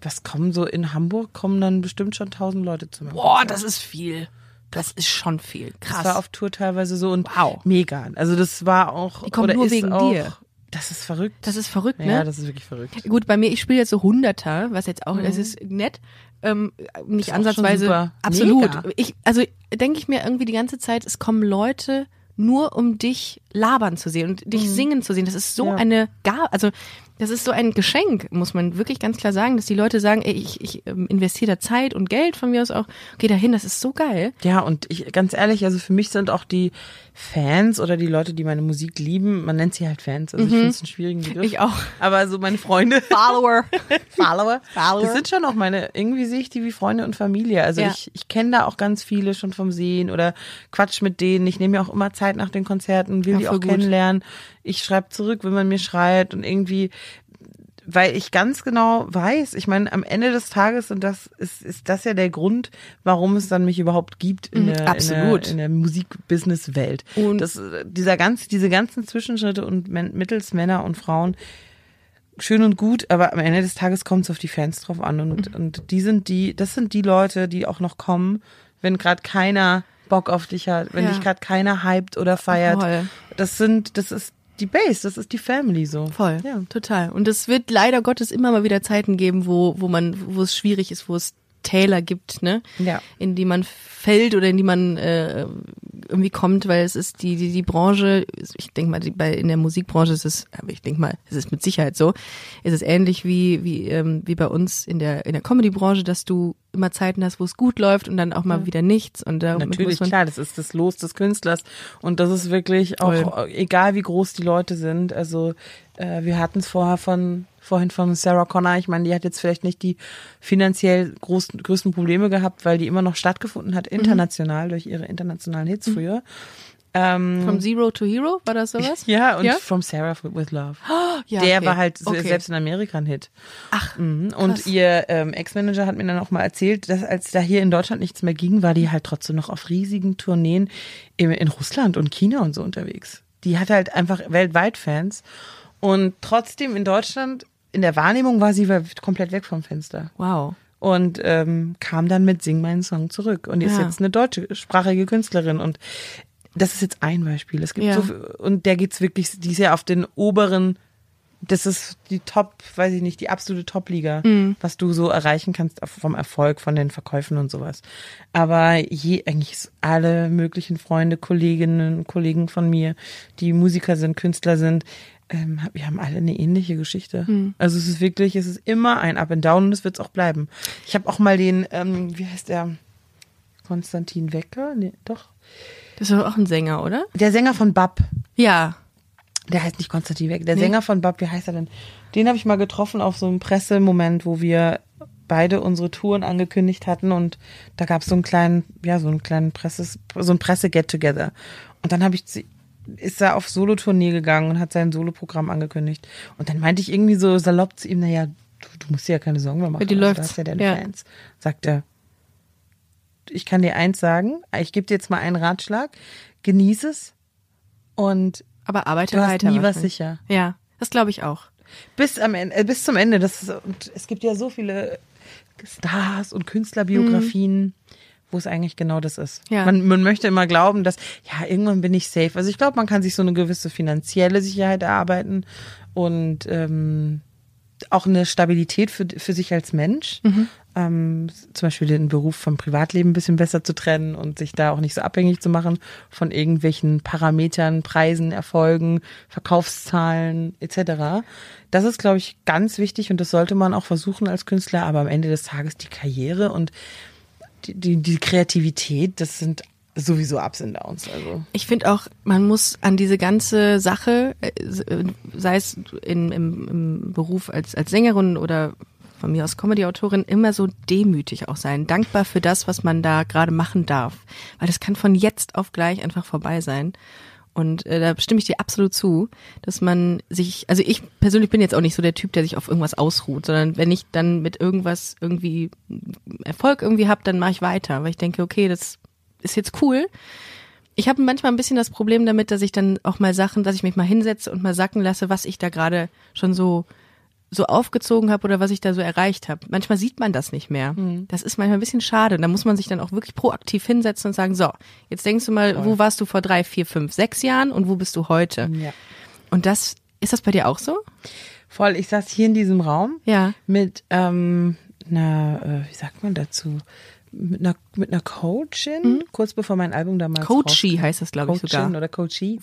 was kommen so in Hamburg kommen dann bestimmt schon tausend Leute zu mir. Boah, das ist viel. Das ist schon viel. Das Krass. war auf Tour teilweise so und Wow. mega. Also das war auch Die kommen nur wegen auch, dir. Das ist verrückt. das ist verrückt, ne? ja, das ist wirklich verrückt. Gut, bei mir, ich spiele jetzt so Hunderter, was jetzt auch, das ist nett. Ähm, nicht Mhm. Ansatzweise. Absolut. Mega. Ich, also denke ich mir irgendwie die ganze Zeit, es kommen Leute nur um dich labern zu sehen und dich singen zu sehen. Das ist so Mhm. Ja. eine Gabe, also das ist so ein Geschenk, muss man wirklich ganz klar sagen, dass die Leute sagen, ey, ich, ich ähm, investiere da Zeit und Geld von mir aus auch, geh da hin, das ist so geil. Ja, und ich, ganz ehrlich, also für mich sind auch die Fans oder die Leute, die meine Musik lieben, man nennt sie halt Fans, also ich finde es einen schwierigen Begriff. Mhm. Ich auch. Aber so meine Freunde, Follower. Follower, Follower. das sind schon auch meine, irgendwie sehe ich die wie Freunde und Familie. Also Ja. ich, ich kenne da auch ganz viele schon vom Sehen oder quatsch mit denen. Ich nehme mir auch immer Zeit nach den Konzerten, will Ja, die auch gut. kennenlernen. Ich schreibe zurück, wenn man mir schreibt und irgendwie weil ich ganz genau weiß, ich meine, am Ende des Tages und das ist, ist das ja der Grund, warum es dann mich überhaupt gibt in Mhm, der, absolut. in der, in der Musikbusiness-Welt. Und- Das, dieser ganz, diese ganzen Zwischenschritte und mittels Männer und Frauen, schön und gut, aber am Ende des Tages kommt es auf die Fans drauf an und, Mhm. und die sind die, das sind die Leute, die auch noch kommen, wenn gerade keiner Bock auf dich hat, wenn Ja. dich gerade keiner hypt oder feiert. Voll. Das sind, das ist die Base, das ist die Family so. Voll, Ja. total. Und es wird leider Gottes immer mal wieder Zeiten geben, wo, wo man, wo es schwierig ist, wo es Täler gibt, ne? Ja. In die man fällt oder in die man äh, irgendwie kommt, weil es ist die, die, die Branche, ich denke mal, die, bei, in der Musikbranche ist es, aber ich denke mal, es ist mit Sicherheit so, ist es ähnlich wie, wie, ähm, wie bei uns in der, in der Comedy-Branche, dass du immer Zeiten hast, wo es gut läuft und dann auch mal wieder nichts. Und darum Natürlich, klar, das ist das Los des Künstlers. Und das ist wirklich auch, egal wie groß die Leute sind. Also äh, wir hatten es vorher von vorhin von Sarah Connor. Ich meine, die hat jetzt vielleicht nicht die finanziell großen, größten Probleme gehabt, weil die immer noch stattgefunden hat, international, durch ihre internationalen Hits früher. Ähm, From Zero to Hero, war das sowas? ja, und Ja? From Sarah with Love. Ja, Der okay. war halt so- Okay. selbst in Amerika ein Hit. Ach, Mhm. Und krass. ihr ähm, Ex-Manager hat mir dann auch mal erzählt, dass als da hier in Deutschland nichts mehr ging, war die halt trotzdem noch auf riesigen Tourneen in, in Russland und China und so unterwegs. Die hatte halt einfach weltweit Fans. Und trotzdem in Deutschland, in der Wahrnehmung war sie komplett weg vom Fenster. Wow. Und ähm, kam dann mit Sing meinen Song zurück. Und ist Ja. jetzt eine deutschsprachige Künstlerin. Und das ist jetzt ein Beispiel. Es gibt Ja. so viel- und der geht's wirklich, die ist ja auf den oberen, das ist die Top, weiß ich nicht, die absolute Top-Liga, Mhm. was du so erreichen kannst vom Erfolg, von den Verkäufen und sowas. Aber je, eigentlich alle möglichen Freunde, Kolleginnen und Kollegen von mir, die Musiker sind, Künstler sind, ähm, wir haben alle eine ähnliche Geschichte. Mhm. Also es ist wirklich, es ist immer ein Up and Down und es wird es auch bleiben. Ich habe auch mal den, ähm, wie heißt der? Konstantin Wecker? Nee, doch. Das ist doch auch ein Sänger, oder? Der Sänger von Bab. Ja. Der heißt nicht Konstantin Wecker. Der Nee. Sänger von Bab, wie heißt er denn? Den habe ich mal getroffen auf so einem Pressemoment, wo wir beide unsere Touren angekündigt hatten und da gab es so einen kleinen, ja, so einen kleinen Presses, so ein Presse-Get-Together. Und dann habe ich ist er auf Solo-Tournee gegangen und hat sein Soloprogramm angekündigt. Und dann meinte ich irgendwie so salopp zu ihm, naja, du, du musst dir ja keine Sorgen mehr machen. die also, läuft's. Du hast ja deine Ja. Fans. Sagt er, ich kann dir eins sagen, ich gebe dir jetzt mal einen Ratschlag, genieß es und Aber arbeite Du hast weiter. nie was sicher. Ja, das glaube ich auch. bis am Ende, äh, bis zum Ende. Das ist, und es gibt ja so viele Stars und Künstlerbiografien, wo es eigentlich genau das ist. Ja. Man, man möchte immer glauben, dass ja irgendwann bin ich safe. Also ich glaube, man kann sich so eine gewisse finanzielle Sicherheit erarbeiten und ähm, auch eine Stabilität für, für sich als Mensch. Ähm, zum Beispiel den Beruf vom Privatleben ein bisschen besser zu trennen und sich da auch nicht so abhängig zu machen von irgendwelchen Parametern, Preisen, Erfolgen, Verkaufszahlen etc. Das ist, glaube ich, ganz wichtig und das sollte man auch versuchen als Künstler. Aber am Ende des Tages die Karriere und die, die, Kreativität, das sind sowieso Ups und Downs. Also Ich finde auch, man muss an diese ganze Sache, äh, sei es in, im, im Beruf als, als Sängerin oder von mir aus Comedy-Autorin, immer so demütig auch sein. Dankbar für das, was man da gerade machen darf. Weil das kann von jetzt auf gleich einfach vorbei sein. Und äh, da stimme ich dir absolut zu, dass man sich, also ich persönlich bin jetzt auch nicht so der Typ, der sich auf irgendwas ausruht, sondern wenn ich dann mit irgendwas irgendwie Erfolg irgendwie hab, dann mache ich weiter, weil ich denke, okay, das ist jetzt cool. Ich habe manchmal ein bisschen das Problem damit, dass ich dann auch mal Sachen, dass ich mich mal hinsetze und mal sacken lasse, was ich da gerade schon so so aufgezogen habe oder was ich da so erreicht habe. Manchmal sieht man das nicht mehr. Das ist manchmal ein bisschen schade. Da muss man sich dann auch wirklich proaktiv hinsetzen und sagen, so, jetzt denkst du mal, wo warst du vor drei, vier, fünf, sechs Jahren und wo bist du heute? ja. Und das, ist das bei dir auch so? voll. Ich saß hier in diesem Raum Ja. mit ähm, einer, äh, wie sagt man dazu, mit einer, mit einer Coachin, kurz bevor mein Album damals Coachy rauskam. heißt das, glaube ich, Coachin sogar. oder Coachie.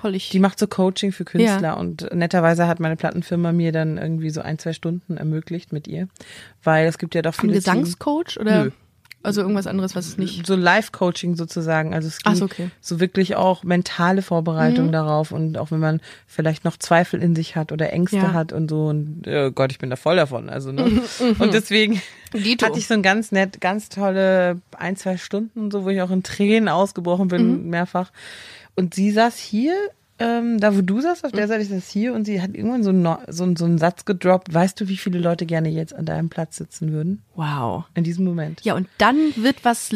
Völlig. Die macht so Coaching für Künstler Ja. und netterweise hat meine Plattenfirma mir dann irgendwie so ein, zwei Stunden ermöglicht mit ihr, weil es gibt ja doch Ein viele Gesangscoach oder Nö. Also irgendwas anderes, was es nicht. So Live-Coaching sozusagen, also es ging so, okay. Mhm. so wirklich auch mentale Vorbereitung darauf und auch wenn man vielleicht noch Zweifel in sich hat oder Ängste Ja. hat und so und oh Gott, ich bin da voll davon, also ne? und deswegen Dito. hatte ich so ein ganz nett, ganz tolle ein, zwei Stunden, so wo ich auch in Tränen ausgebrochen bin, Mhm. mehrfach. Und sie saß hier, ähm, da wo du saßt, auf der Mhm. Seite ist das hier und sie hat irgendwann so, einen No- so, so einen Satz gedroppt. Weißt du, wie viele Leute gerne jetzt an deinem Platz sitzen würden? Wow. In diesem Moment. Ja, und dann wird was,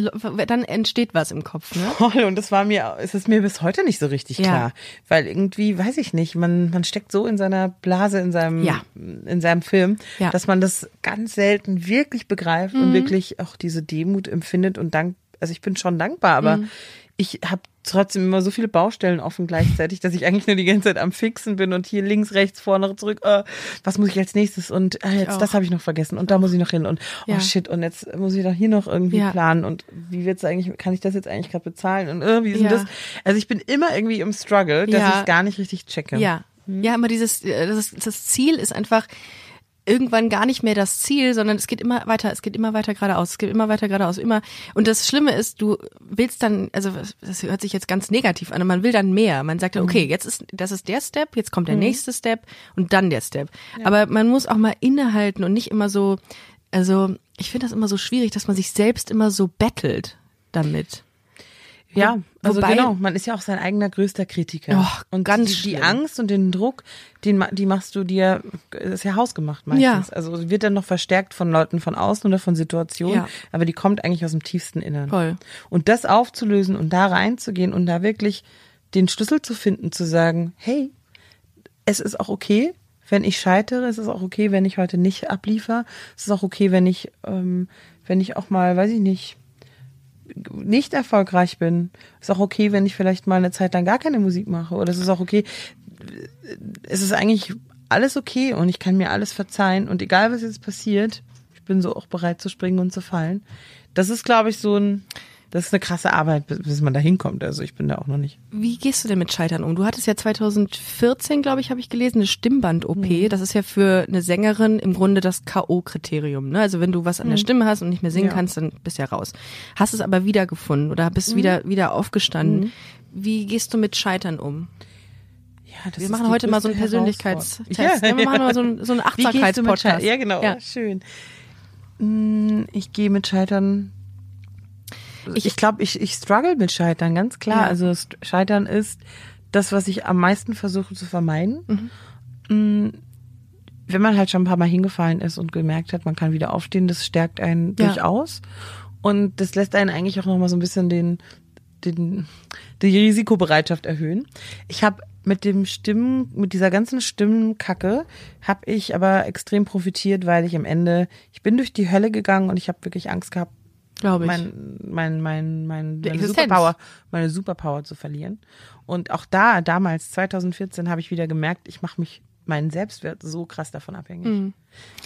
dann entsteht was im Kopf, ne? Voll. Und das war mir, es ist mir bis heute nicht so richtig Ja. klar. Weil irgendwie, weiß ich nicht, man, man steckt so in seiner Blase, in seinem, Ja. in seinem Film, Ja. Mhm. dass man das ganz selten wirklich begreift und wirklich auch diese Demut empfindet und dank, also ich bin schon dankbar, aber Mhm. Ich habe trotzdem immer so viele Baustellen offen gleichzeitig, dass ich eigentlich nur die ganze Zeit am Fixen bin und hier links, rechts, vorne, zurück. Äh, was muss ich als nächstes? Und äh, jetzt das habe ich noch vergessen und da muss ich noch hin und Ja. oh shit und jetzt muss ich doch hier noch irgendwie Ja. planen und wie wird's eigentlich? Kann ich das jetzt eigentlich gerade bezahlen? Und äh, wie ist denn Ja. das? Also ich bin immer irgendwie im Struggle, dass ich es gar nicht richtig checke. Ja. Ja, immer dieses, äh, das, das Ziel ist einfach irgendwann gar nicht mehr das Ziel, sondern es geht immer weiter, es geht immer weiter geradeaus, es geht immer weiter geradeaus, immer. Und das Schlimme ist, du willst dann, also das hört sich jetzt ganz negativ an, und man will dann mehr. Man sagt dann, okay, jetzt ist, das ist der Step, jetzt kommt der nächste Step und dann der Step. Aber man muss auch mal innehalten und nicht immer so, also ich finde das immer so schwierig, dass man sich selbst immer so bettelt damit. Ja, also Wobei- genau, man ist ja auch sein eigener größter Kritiker. Och, und ganz die, die. Angst und den Druck, den die machst du dir, das ist ja hausgemacht meistens. Ja. Also wird dann noch verstärkt von Leuten von außen oder von Situationen, Ja. aber die kommt eigentlich aus dem tiefsten Innern. Voll. Und das aufzulösen und da reinzugehen und da wirklich den Schlüssel zu finden, zu sagen, hey, es ist auch okay, wenn ich scheitere, es ist auch okay, wenn ich heute nicht abliefer, es ist auch okay, wenn ich, ähm, wenn ich auch mal, weiß ich nicht, nicht erfolgreich bin. Ist auch okay, wenn ich vielleicht mal eine Zeit lang gar keine Musik mache. Oder es ist auch okay. Es ist eigentlich alles okay und ich kann mir alles verzeihen. Und egal, was jetzt passiert, ich bin so auch bereit zu springen und zu fallen. Das ist, glaube ich, so ein, das ist eine krasse Arbeit, bis, man da hinkommt. Also ich bin da auch noch nicht. Wie gehst du denn mit Scheitern um? Du hattest ja 2014, glaube ich, habe ich gelesen, eine Stimmband-OP. Mhm. Das ist ja für eine Sängerin im Grunde das K.O.-Kriterium. Ne? Also wenn du was an der Stimme hast und nicht mehr singen Mhm. Ja. kannst, dann bist du ja raus. Hast es aber wiedergefunden oder Mhm. bist wieder, wieder aufgestanden. Wie gehst du mit Scheitern um? Ja, das Wir machen heute mal so einen Persönlichkeitstest. Herausforderung. Ja, wir machen mal so einen, so einen Achtsamkeitspodcast. Ja, genau. Ja. Schön. Mm, Ich gehe mit Scheitern. Ich, ich glaube, ich, ich struggle mit Scheitern, ganz klar. Ja. Also Scheitern ist das, was ich am meisten versuche zu vermeiden. Mhm. Mm, Wenn man halt schon ein paar Mal hingefallen ist und gemerkt hat, man kann wieder aufstehen, das stärkt einen Ja. durchaus. Und das lässt einen eigentlich auch nochmal so ein bisschen den, den, die Risikobereitschaft erhöhen. Ich habe mit dem Stimmen, mit dieser ganzen Stimmenkacke, habe ich aber extrem profitiert, weil ich am Ende, ich bin durch die Hölle gegangen und ich habe wirklich Angst gehabt, Glaube ich. mein, mein, mein, mein, meine Existenz. Superpower, meine Superpower zu verlieren. Und auch da, damals, 2014, habe ich wieder gemerkt, ich mache mich meinen Selbstwert so krass davon abhängig. Mhm.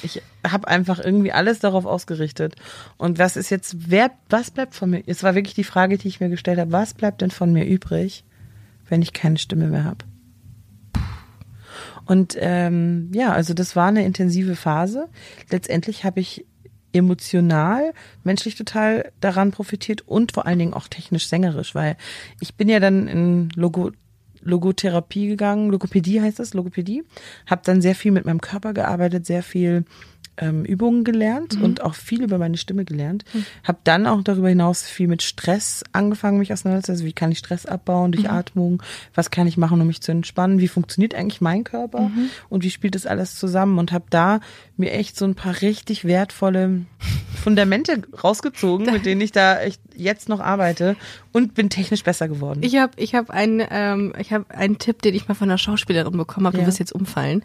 Ich habe einfach irgendwie alles darauf ausgerichtet. Und was ist jetzt, wer, was bleibt von mir? Es war wirklich die Frage, die ich mir gestellt habe, was bleibt denn von mir übrig, wenn ich keine Stimme mehr habe? Und ähm, ja, also das war eine intensive Phase. Letztendlich habe ich emotional, menschlich total daran profitiert und vor allen Dingen auch technisch sängerisch, weil ich bin ja dann in Logo Logotherapie gegangen, Logopädie heißt das, Logopädie, habe dann sehr viel mit meinem Körper gearbeitet, sehr viel ähm, Übungen gelernt und auch viel über meine Stimme gelernt. Habe dann auch darüber hinaus viel mit Stress angefangen, mich auseinanderzusetzen. Also wie kann ich Stress abbauen durch Atmung? Was kann ich machen, um mich zu entspannen? Wie funktioniert eigentlich mein Körper? Und wie spielt das alles zusammen? Und habe da mir echt so ein paar richtig wertvolle Fundamente rausgezogen, mit denen ich da echt jetzt noch arbeite und bin technisch besser geworden. Ich habe ich hab einen, ähm, ich hab einen Tipp, den ich mal von einer Schauspielerin bekommen habe. Ja. Du wirst jetzt umfallen.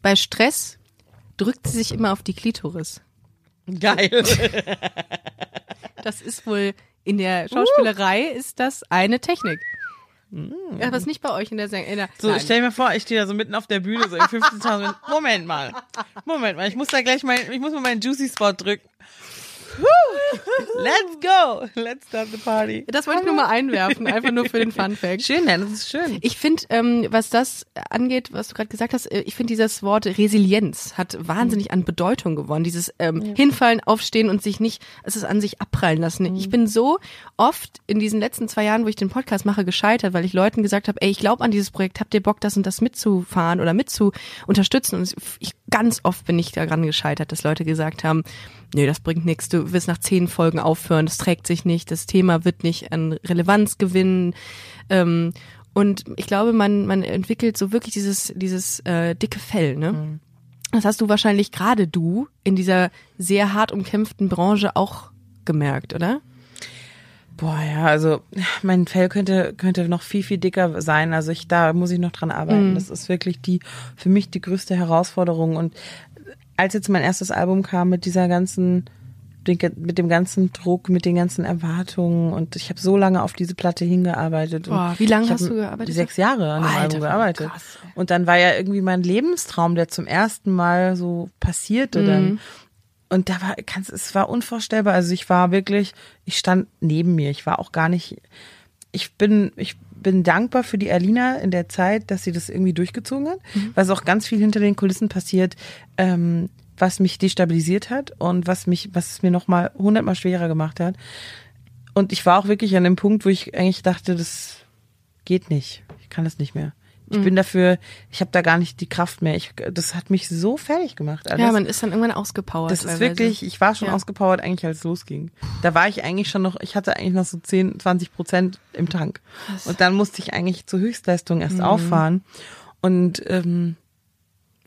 Bei Stress drückt sie sich immer auf die Klitoris. Geil. Das ist wohl in der Schauspielerei ist das eine Technik. Ja, aber ist nicht bei euch in der Säng in der So, Nein. stell mal vor, ich stehe da so mitten auf der Bühne, so in 15.000. Moment mal. Moment mal, ich muss da gleich mal, ich muss mal meinen Juicy Spot drücken. Let's go. Let's start the party. Das wollte ich nur mal einwerfen, einfach nur für den Fun Fact. Schön, ja, das ist schön. Ich finde, ähm, was das angeht, was du gerade gesagt hast, äh, ich finde dieses Wort Resilienz hat wahnsinnig an Bedeutung gewonnen. Dieses ähm, Hinfallen, Aufstehen und sich nicht, es ist an sich abprallen lassen. Ich bin so oft in diesen letzten zwei Jahren, wo ich den Podcast mache, gescheitert, weil ich Leuten gesagt habe, ey, ich glaube an dieses Projekt, habt ihr Bock, das und das mitzufahren oder mitzu unterstützen? Und ich ganz oft bin ich daran gescheitert, dass Leute gesagt haben, nee, das bringt nichts, du wirst nach zehn Folgen aufhören, das trägt sich nicht, das Thema wird nicht an Relevanz gewinnen. Ähm, und ich glaube, man, man entwickelt so wirklich dieses, dieses äh, dicke Fell, ne? Das hast du wahrscheinlich gerade du in dieser sehr hart umkämpften Branche auch gemerkt, oder? Boah, ja, also mein Fell könnte könnte noch viel viel dicker sein. Also ich da muss ich noch dran arbeiten. Das ist wirklich die für mich die größte Herausforderung. Und als jetzt mein erstes Album kam mit dieser ganzen mit dem ganzen Druck, mit den ganzen Erwartungen und ich habe so lange auf diese Platte hingearbeitet. Boah, wie lange hast du gearbeitet? Sechs Jahre an dem Alter, Album gearbeitet. krass, und dann war ja irgendwie mein Lebenstraum, der zum ersten Mal so passierte Mhm. dann. Und da war, kannst, es war unvorstellbar. Also ich war wirklich, ich stand neben mir. Ich war auch gar nicht, ich bin, ich bin dankbar für die Alina in der Zeit, dass sie das irgendwie durchgezogen hat, Mhm. weil es auch ganz viel hinter den Kulissen passiert, ähm, was mich destabilisiert hat und was mich, was es mir nochmal hundertmal schwerer gemacht hat. Und ich war auch wirklich an dem Punkt, wo ich eigentlich dachte, das geht nicht. Ich kann das nicht mehr. Ich Mhm. bin dafür, ich habe da gar nicht die Kraft mehr. Ich, das hat mich so fertig gemacht. Alles. Ja, man ist dann irgendwann ausgepowert. Das ist wirklich, ich war schon Ja. ausgepowert eigentlich, als es losging. Da war ich eigentlich schon noch, ich hatte eigentlich noch so 10, 20 Prozent im Tank. Und dann musste ich eigentlich zur Höchstleistung Mhm. erst auffahren. Und ähm,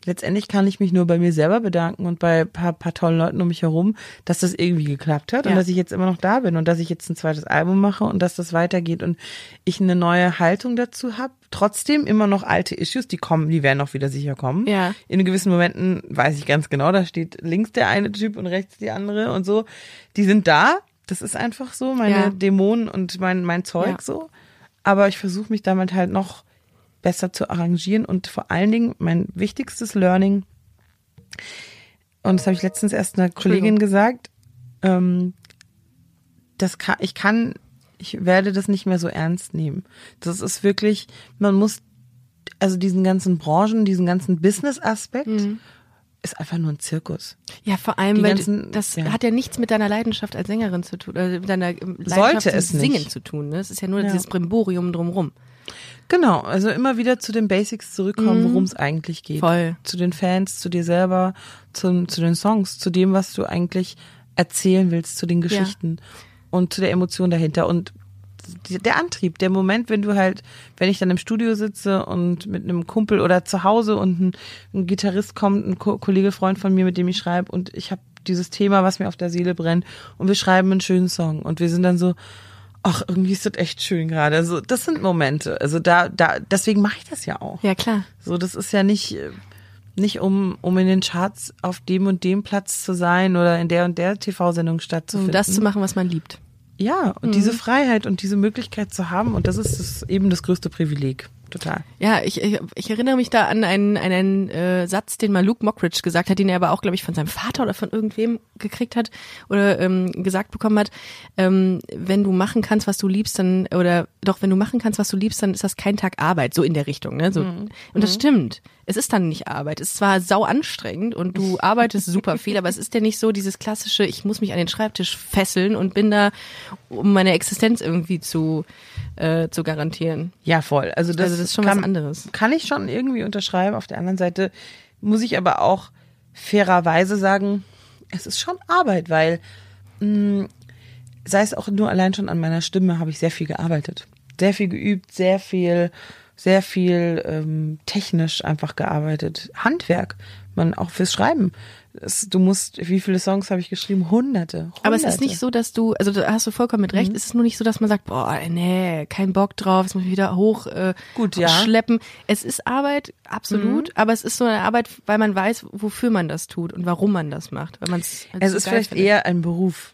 letztendlich kann ich mich nur bei mir selber bedanken und bei ein paar, paar tollen Leuten um mich herum, dass das irgendwie geklappt hat und Ja. dass ich jetzt immer noch da bin und dass ich jetzt ein zweites Album mache und dass das weitergeht und ich eine neue Haltung dazu habe. Trotzdem immer noch alte Issues, die kommen, die werden auch wieder sicher kommen. Ja. In gewissen Momenten weiß ich ganz genau, da steht links der eine Typ und rechts die andere und so. Die sind da. Das ist einfach so, meine Ja. Dämonen und mein, mein Zeug Ja. so. Aber ich versuche mich damit halt noch besser zu arrangieren und vor allen Dingen mein wichtigstes Learning, und das habe ich letztens erst einer Kollegin gesagt, ähm, das kann, ich kann, ich werde das nicht mehr so ernst nehmen. Das ist wirklich, man muss, also diesen ganzen Branchen, diesen ganzen Business-Aspekt, ist einfach nur ein Zirkus. Ja, vor allem, Die weil ganzen- das ja. hat ja nichts mit deiner Leidenschaft als Sängerin zu tun, also mit deiner ähm, Leidenschaft Sollte es nicht. Singen zu tun. Ne? Es ist ja nur Ja. dieses Brimborium drumrum. Genau, also immer wieder zu den Basics zurückkommen, worum es eigentlich geht. Voll. Zu den Fans, zu dir selber, zum, zu den Songs, zu dem, was du eigentlich erzählen willst, zu den Geschichten und zu der Emotion dahinter. Und der Antrieb, der Moment, wenn du halt, wenn ich dann im Studio sitze und mit einem Kumpel oder zu Hause und ein, ein Gitarrist kommt, ein Ko Kollege, Freund von mir, mit dem ich schreibe und ich habe dieses Thema, was mir auf der Seele brennt und wir schreiben einen schönen Song und wir sind dann so, ach, irgendwie ist das echt schön gerade. Also das sind Momente. Also da, da, deswegen mache ich das ja auch. Ja, klar. So, das ist ja nicht, äh, nicht um, um in den Charts auf dem und dem Platz zu sein oder in der und der TV-Sendung Um stattzufinden. das zu machen, was man liebt. Ja, und diese Freiheit und diese Möglichkeit zu haben und das ist das, eben das größte Privileg. Total. Ja, ich, ich, ich erinnere mich da an einen, einen äh, Satz, den mal Luke Mockridge gesagt hat, den er aber auch, glaube ich, von seinem Vater oder von irgendwem gekriegt hat oder ähm, gesagt bekommen hat. Ähm, wenn du machen kannst, was du liebst, dann oder doch, wenn du machen kannst, was du liebst, dann ist das kein Tag Arbeit, so in der Richtung. Ne? So. Und das stimmt. Es ist dann nicht Arbeit. Es ist zwar sau anstrengend und du arbeitest super viel, aber es ist ja nicht so dieses klassische, ich muss mich an den Schreibtisch fesseln und bin da, um meine Existenz irgendwie zu, äh, zu garantieren. Ja, voll. Also das, Also das ist schon kann, was anderes. Kann ich schon irgendwie unterschreiben. Auf der anderen Seite muss ich aber auch fairerweise sagen, es ist schon Arbeit, weil mh, sei es auch nur allein schon an meiner Stimme, habe ich sehr viel gearbeitet. Sehr viel geübt, sehr viel, sehr viel ähm, technisch einfach gearbeitet. Handwerk, man auch fürs Schreiben. Es, du musst, wie viele Songs habe ich geschrieben? Hunderte. Hunderte. Aber es ist nicht so, dass du, also da hast du vollkommen mit Mhm. recht, es ist nur nicht so, dass man sagt, boah, nee, kein Bock drauf, es muss ich wieder hoch äh, Gut, ja. Mhm. schleppen. Es ist Arbeit, absolut, aber es ist so eine Arbeit, weil man weiß, wofür man das tut und warum man das macht. Weil man's Es so ist vielleicht findet. eher ein Beruf.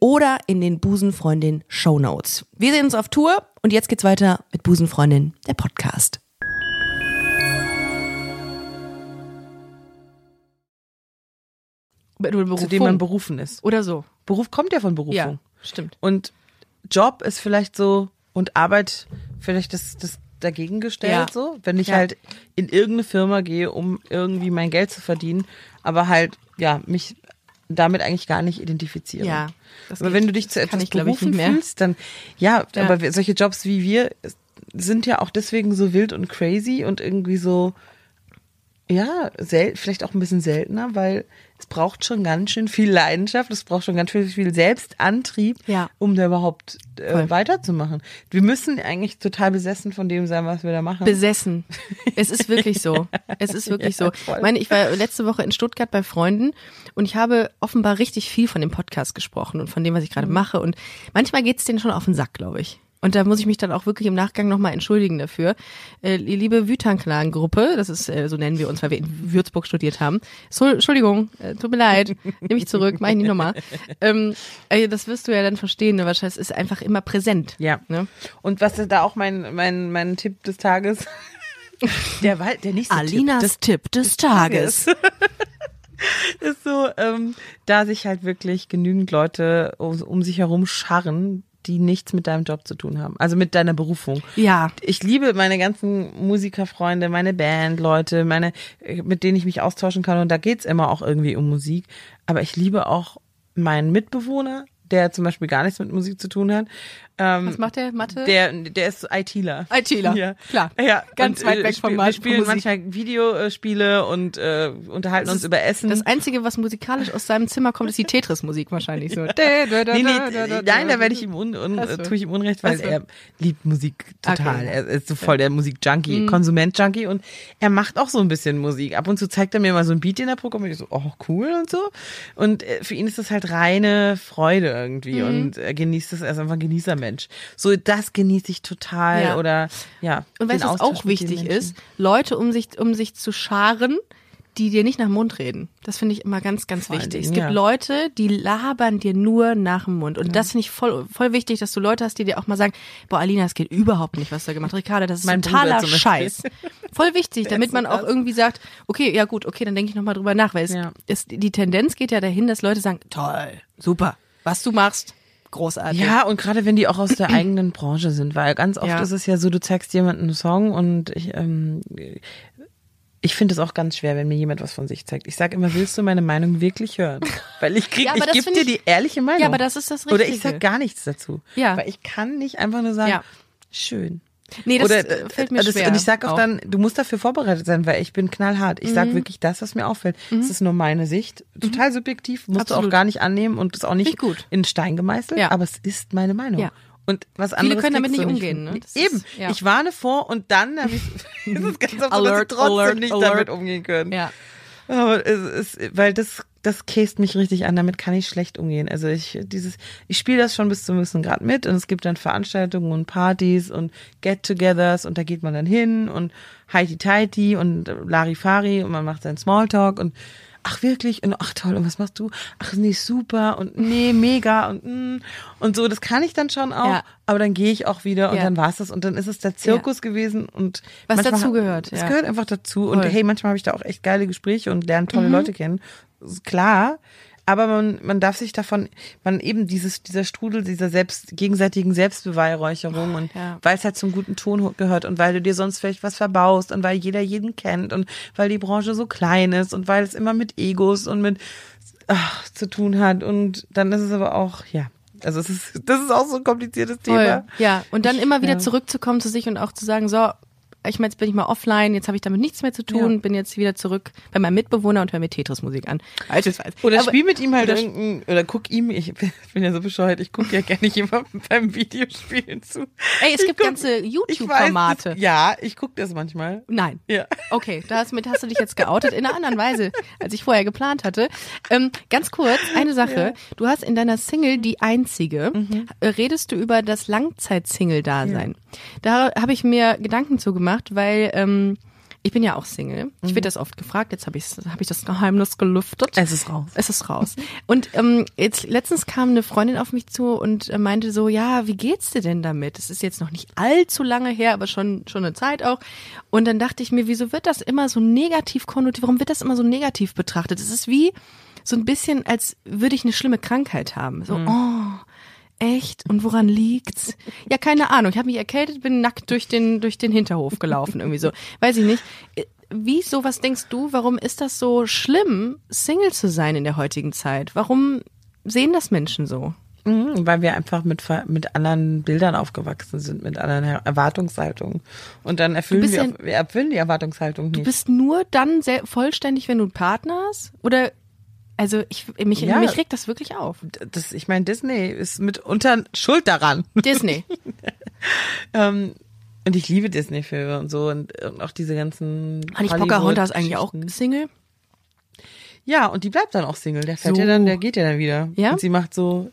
oder in den Busenfreundin Show Notes. Wir sehen uns auf Tour und jetzt geht's weiter mit Busenfreundin, der Podcast. zu dem man berufen ist. Oder so. Beruf kommt ja von Berufung. Ja, stimmt. Und Job ist vielleicht so und Arbeit vielleicht das, das dagegen gestellt Ja. so, wenn ich Ja. halt in irgendeine Firma gehe, um irgendwie mein Geld zu verdienen, aber halt ja mich damit eigentlich gar nicht identifiziere. Ja, das aber geht- wenn du dich zu etwas ich, ich, berufen nicht mehr. fühlst, dann ja, Ja. aber solche Jobs wie wir sind ja auch deswegen so wild und crazy und irgendwie so ja, sel vielleicht auch ein bisschen seltener, weil es braucht schon ganz schön viel Leidenschaft, es braucht schon ganz schön viel Selbstantrieb, Ja. um da überhaupt äh, Voll. weiterzumachen. Wir müssen eigentlich total besessen von dem sein, was wir da machen. Besessen. Es ist wirklich so. Es ist wirklich Ja, so. voll. Ich meine, ich war letzte Woche in Stuttgart bei Freunden und ich habe offenbar richtig viel von dem Podcast gesprochen und von dem, was ich Mhm. gerade mache. Und manchmal geht's denen schon auf den Sack, glaube ich. Und da muss ich mich dann auch wirklich im Nachgang nochmal entschuldigen dafür. Äh, liebe Wütanklan-Gruppe, das ist, äh, so nennen wir uns, weil wir in Würzburg studiert haben. So, Entschuldigung, äh, tut mir leid, nehme ich zurück, mach ich nicht nochmal. Ähm, äh, das wirst du ja dann verstehen, ne? wahrscheinlich es ist einfach immer präsent. Ja. Ne? Und was ist da auch mein, mein, mein Tipp des Tages? Der, Wald, der nächste Alinas Tipp. Tipp des Tages. Das ist so, ähm, da sich halt wirklich genügend Leute um, um sich herum scharren, die nichts mit deinem Job zu tun haben. Also mit deiner Berufung. Ja. Ich liebe meine ganzen Musikerfreunde, meine Bandleute, meine, mit denen ich mich austauschen kann. Und da geht's immer auch irgendwie um Musik. Aber ich liebe auch meinen Mitbewohner, der zum Beispiel gar nichts mit Musik zu tun hat. Ähm, Was macht der? Mathe? Der, der ist ITler. ITler, Ja. klar. Ja, Ganz und, weit äh, weg vom Markt Wir spielen Musik. manchmal Videospiele und äh, unterhalten uns über Essen. Das Einzige, was musikalisch aus seinem Zimmer kommt, ist die Tetris-Musik wahrscheinlich so. Nee, nee, nein, da werde ich ihm un, un, so. tue ich ihm Unrecht, weil so. er liebt Musik total. Okay. Mhm. Er ist so voll der Musik-Junkie, Konsument-Junkie und er macht auch so ein bisschen Musik. Ab und zu zeigt er mir mal so ein Beat in der Programm und ich so, oh cool und so. Und äh, für ihn ist das halt reine Freude irgendwie Mhm. und er genießt das, er ist einfach ein Genießermensch. So, das genieße ich total Ja. oder ja. Und weißt du, was auch wichtig ist? Leute um sich, um sich zu scharen, die dir nicht nach dem Mund reden. Das finde ich immer ganz, ganz Vor wichtig. Dingen, es gibt ja. Leute, die labern dir nur nach dem Mund. Und das finde ich voll, voll wichtig, dass du Leute hast, die dir auch mal sagen, boah, Alina, es geht überhaupt nicht, was du da gemacht hast. Ricarda, das ist Mein totaler. Scheiß. Voll wichtig, damit man auch irgendwie sagt, okay, ja gut, okay, dann denke ich nochmal drüber nach, weil es, Ja. es, die Tendenz geht ja dahin, dass Leute sagen, toll, super, was du machst, großartig. Ja, und gerade wenn die auch aus der eigenen Branche sind, weil ganz oft Ja. ist es ja so, du zeigst jemandem einen Song und ich, ähm, ich finde es auch ganz schwer, wenn mir jemand was von sich zeigt. Ich sage immer, willst du meine Meinung wirklich hören? Weil ich krieg, Ja, ich gebe dir die ehrliche Meinung. Ja, aber das ist das Oder ich Richtige. sag gar nichts dazu. Ja. Weil ich kann nicht einfach nur sagen, Ja. schön. Nee, das Oder, äh, fällt mir das, schwer. Und ich sag auch, auch. dann, du musst dafür vorbereitet sein, weil ich bin knallhart. Ich Mhm. sag wirklich das, was mir auffällt. Es ist nur meine Sicht. Total subjektiv, musst du auch Absolut. gar nicht annehmen und ist auch nicht in Stein gemeißelt, Ja. aber es ist meine Meinung. Ja. Und was anderes können damit nicht umgehen, ne? von- Das ist- Eben. ja. Ich warne vor und dann hab ich, ist es ganz oft so, dass Alert, sie trotzdem alert, nicht alert. damit umgehen können. Ja. Aber es ist, weil das, das käst mich richtig an, damit kann ich schlecht umgehen. Also ich, dieses, ich spiele das schon bis zum gewissen Grad mit und es gibt dann Veranstaltungen und Partys und Get-togethers und da geht man dann hin und heiti tighty und Larifari und man macht seinen Smalltalk und ach wirklich und ach toll und was machst du? Ach nee, super und nee, mega und mm, und so, das kann ich dann schon auch, Ja. aber dann gehe ich auch wieder und Ja. dann war's das und dann ist es der Zirkus gewesen und Was dazugehört, Es ja. gehört einfach dazu und Voll. hey, manchmal habe ich da auch echt geile Gespräche und lerne Mhm. tolle Leute kennen. Klar, aber man, man darf sich davon, man eben dieses, dieser Strudel, dieser selbst, gegenseitigen Selbstbeweihräucherung und ja. weil es halt zum guten Ton gehört und weil du dir sonst vielleicht was verbaust und weil jeder jeden kennt und weil die Branche so klein ist und weil es immer mit Egos und mit ach, zu tun hat und dann ist es aber auch, ja, also es ist, das ist auch so ein kompliziertes Voll. Thema. Ja, und dann immer wieder ja. zurückzukommen zu sich und auch zu sagen, so, ich meine, jetzt bin ich mal offline, jetzt habe ich damit nichts mehr zu tun, Ja. bin jetzt wieder zurück bei meinem Mitbewohner und höre mir Tetris-Musik an. Beispielsweise. Oder Aber- spiel mit ihm halt oder- oder guck ihm, ich bin ja so bescheuert, ich gucke ja gerne jemandem beim Videospielen zu. Ey, es Ich gibt guck- ganze YouTube-Formate. weiß, Ja, ich gucke das manchmal. Nein. Ja. Okay, damit hast du dich jetzt geoutet in einer anderen Weise, als ich vorher geplant hatte. Ähm, ganz kurz, eine Sache. Du hast in deiner Single die einzige, Mhm. äh, redest du über das Langzeit-Single-Dasein. Da habe ich mir Gedanken zu gemacht, weil ähm, ich bin ja auch Single. Ich Mhm. werde das oft gefragt, jetzt habe ich, hab ich das Geheimnis gelüftet. Es ist raus. Es ist raus. Und ähm, jetzt letztens kam eine Freundin auf mich zu und äh, meinte so, ja, wie geht's dir denn damit? Es ist jetzt noch nicht allzu lange her, aber schon schon eine Zeit auch. Und dann dachte ich mir, wieso wird das immer so negativ konnotiert? Warum wird das immer so negativ betrachtet? Es ist wie so ein bisschen, als würde ich eine schlimme Krankheit haben. So, oh. Echt? Und woran liegt's? Ja, keine Ahnung. Ich habe mich erkältet, bin nackt durch den durch den Hinterhof gelaufen irgendwie so. Weiß ich nicht. Äh, Wieso, was denkst du, warum ist das so schlimm, Single zu sein in der heutigen Zeit? Warum sehen das Menschen so? Mhm, weil wir einfach mit, mit anderen Bildern aufgewachsen sind, mit anderen Erwartungshaltungen. Und dann erfüllen wir, ja- wir erfüllen die Erwartungshaltung Du nicht. bist nur dann sehr vollständig, wenn du einen Partner hast? Oder, also ich, mich, Ja. mich regt das wirklich auf. das, ich meine, Disney ist mitunter schuld daran. Disney. ähm, und ich liebe Disney-Filme und so und, und auch diese ganzen. Honey Pocahontas eigentlich auch. Single? Ja, und die bleibt dann auch Single. Der fährt So. ja dann, der geht ja dann wieder. Ja? Und sie macht so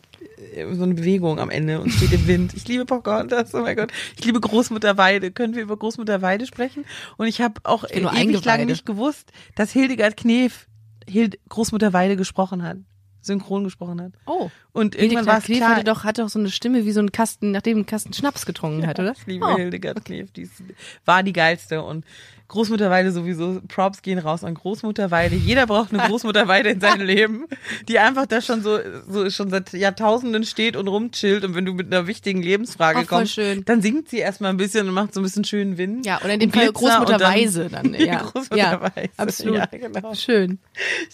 äh, so eine Bewegung am Ende und steht im Wind. Ich liebe Pocahontas, oh mein Gott. Ich liebe Großmutter Weide. Können wir über Großmutter Weide sprechen? Und ich habe auch nur ewig lang nicht gewusst, dass Hildegard Knef Hild Großmutter Weide gesprochen hat. Synchron gesprochen hat. Oh. Und irgendwann war es Knef klar. hatte doch, hatte doch so eine Stimme wie so ein Kasten, nachdem ein Kasten Schnaps getrunken hat, oder? Ich liebe Oh. Hildegard Knef, die ist, war die geilste und Großmutter Weide sowieso, Props gehen raus an Großmutter Weide. Jeder braucht eine Großmutter Weide in seinem Leben, die einfach da schon so, so schon seit Jahrtausenden steht und rumchillt und wenn du mit einer wichtigen Lebensfrage voll kommst, schön. dann singt sie erstmal ein bisschen und macht so ein bisschen schönen Wind. Ja, oder in dem und Fall Glitzer Großmutter und dann- dann, ja. Großmutter ja, absolut. Ja, genau. Schön.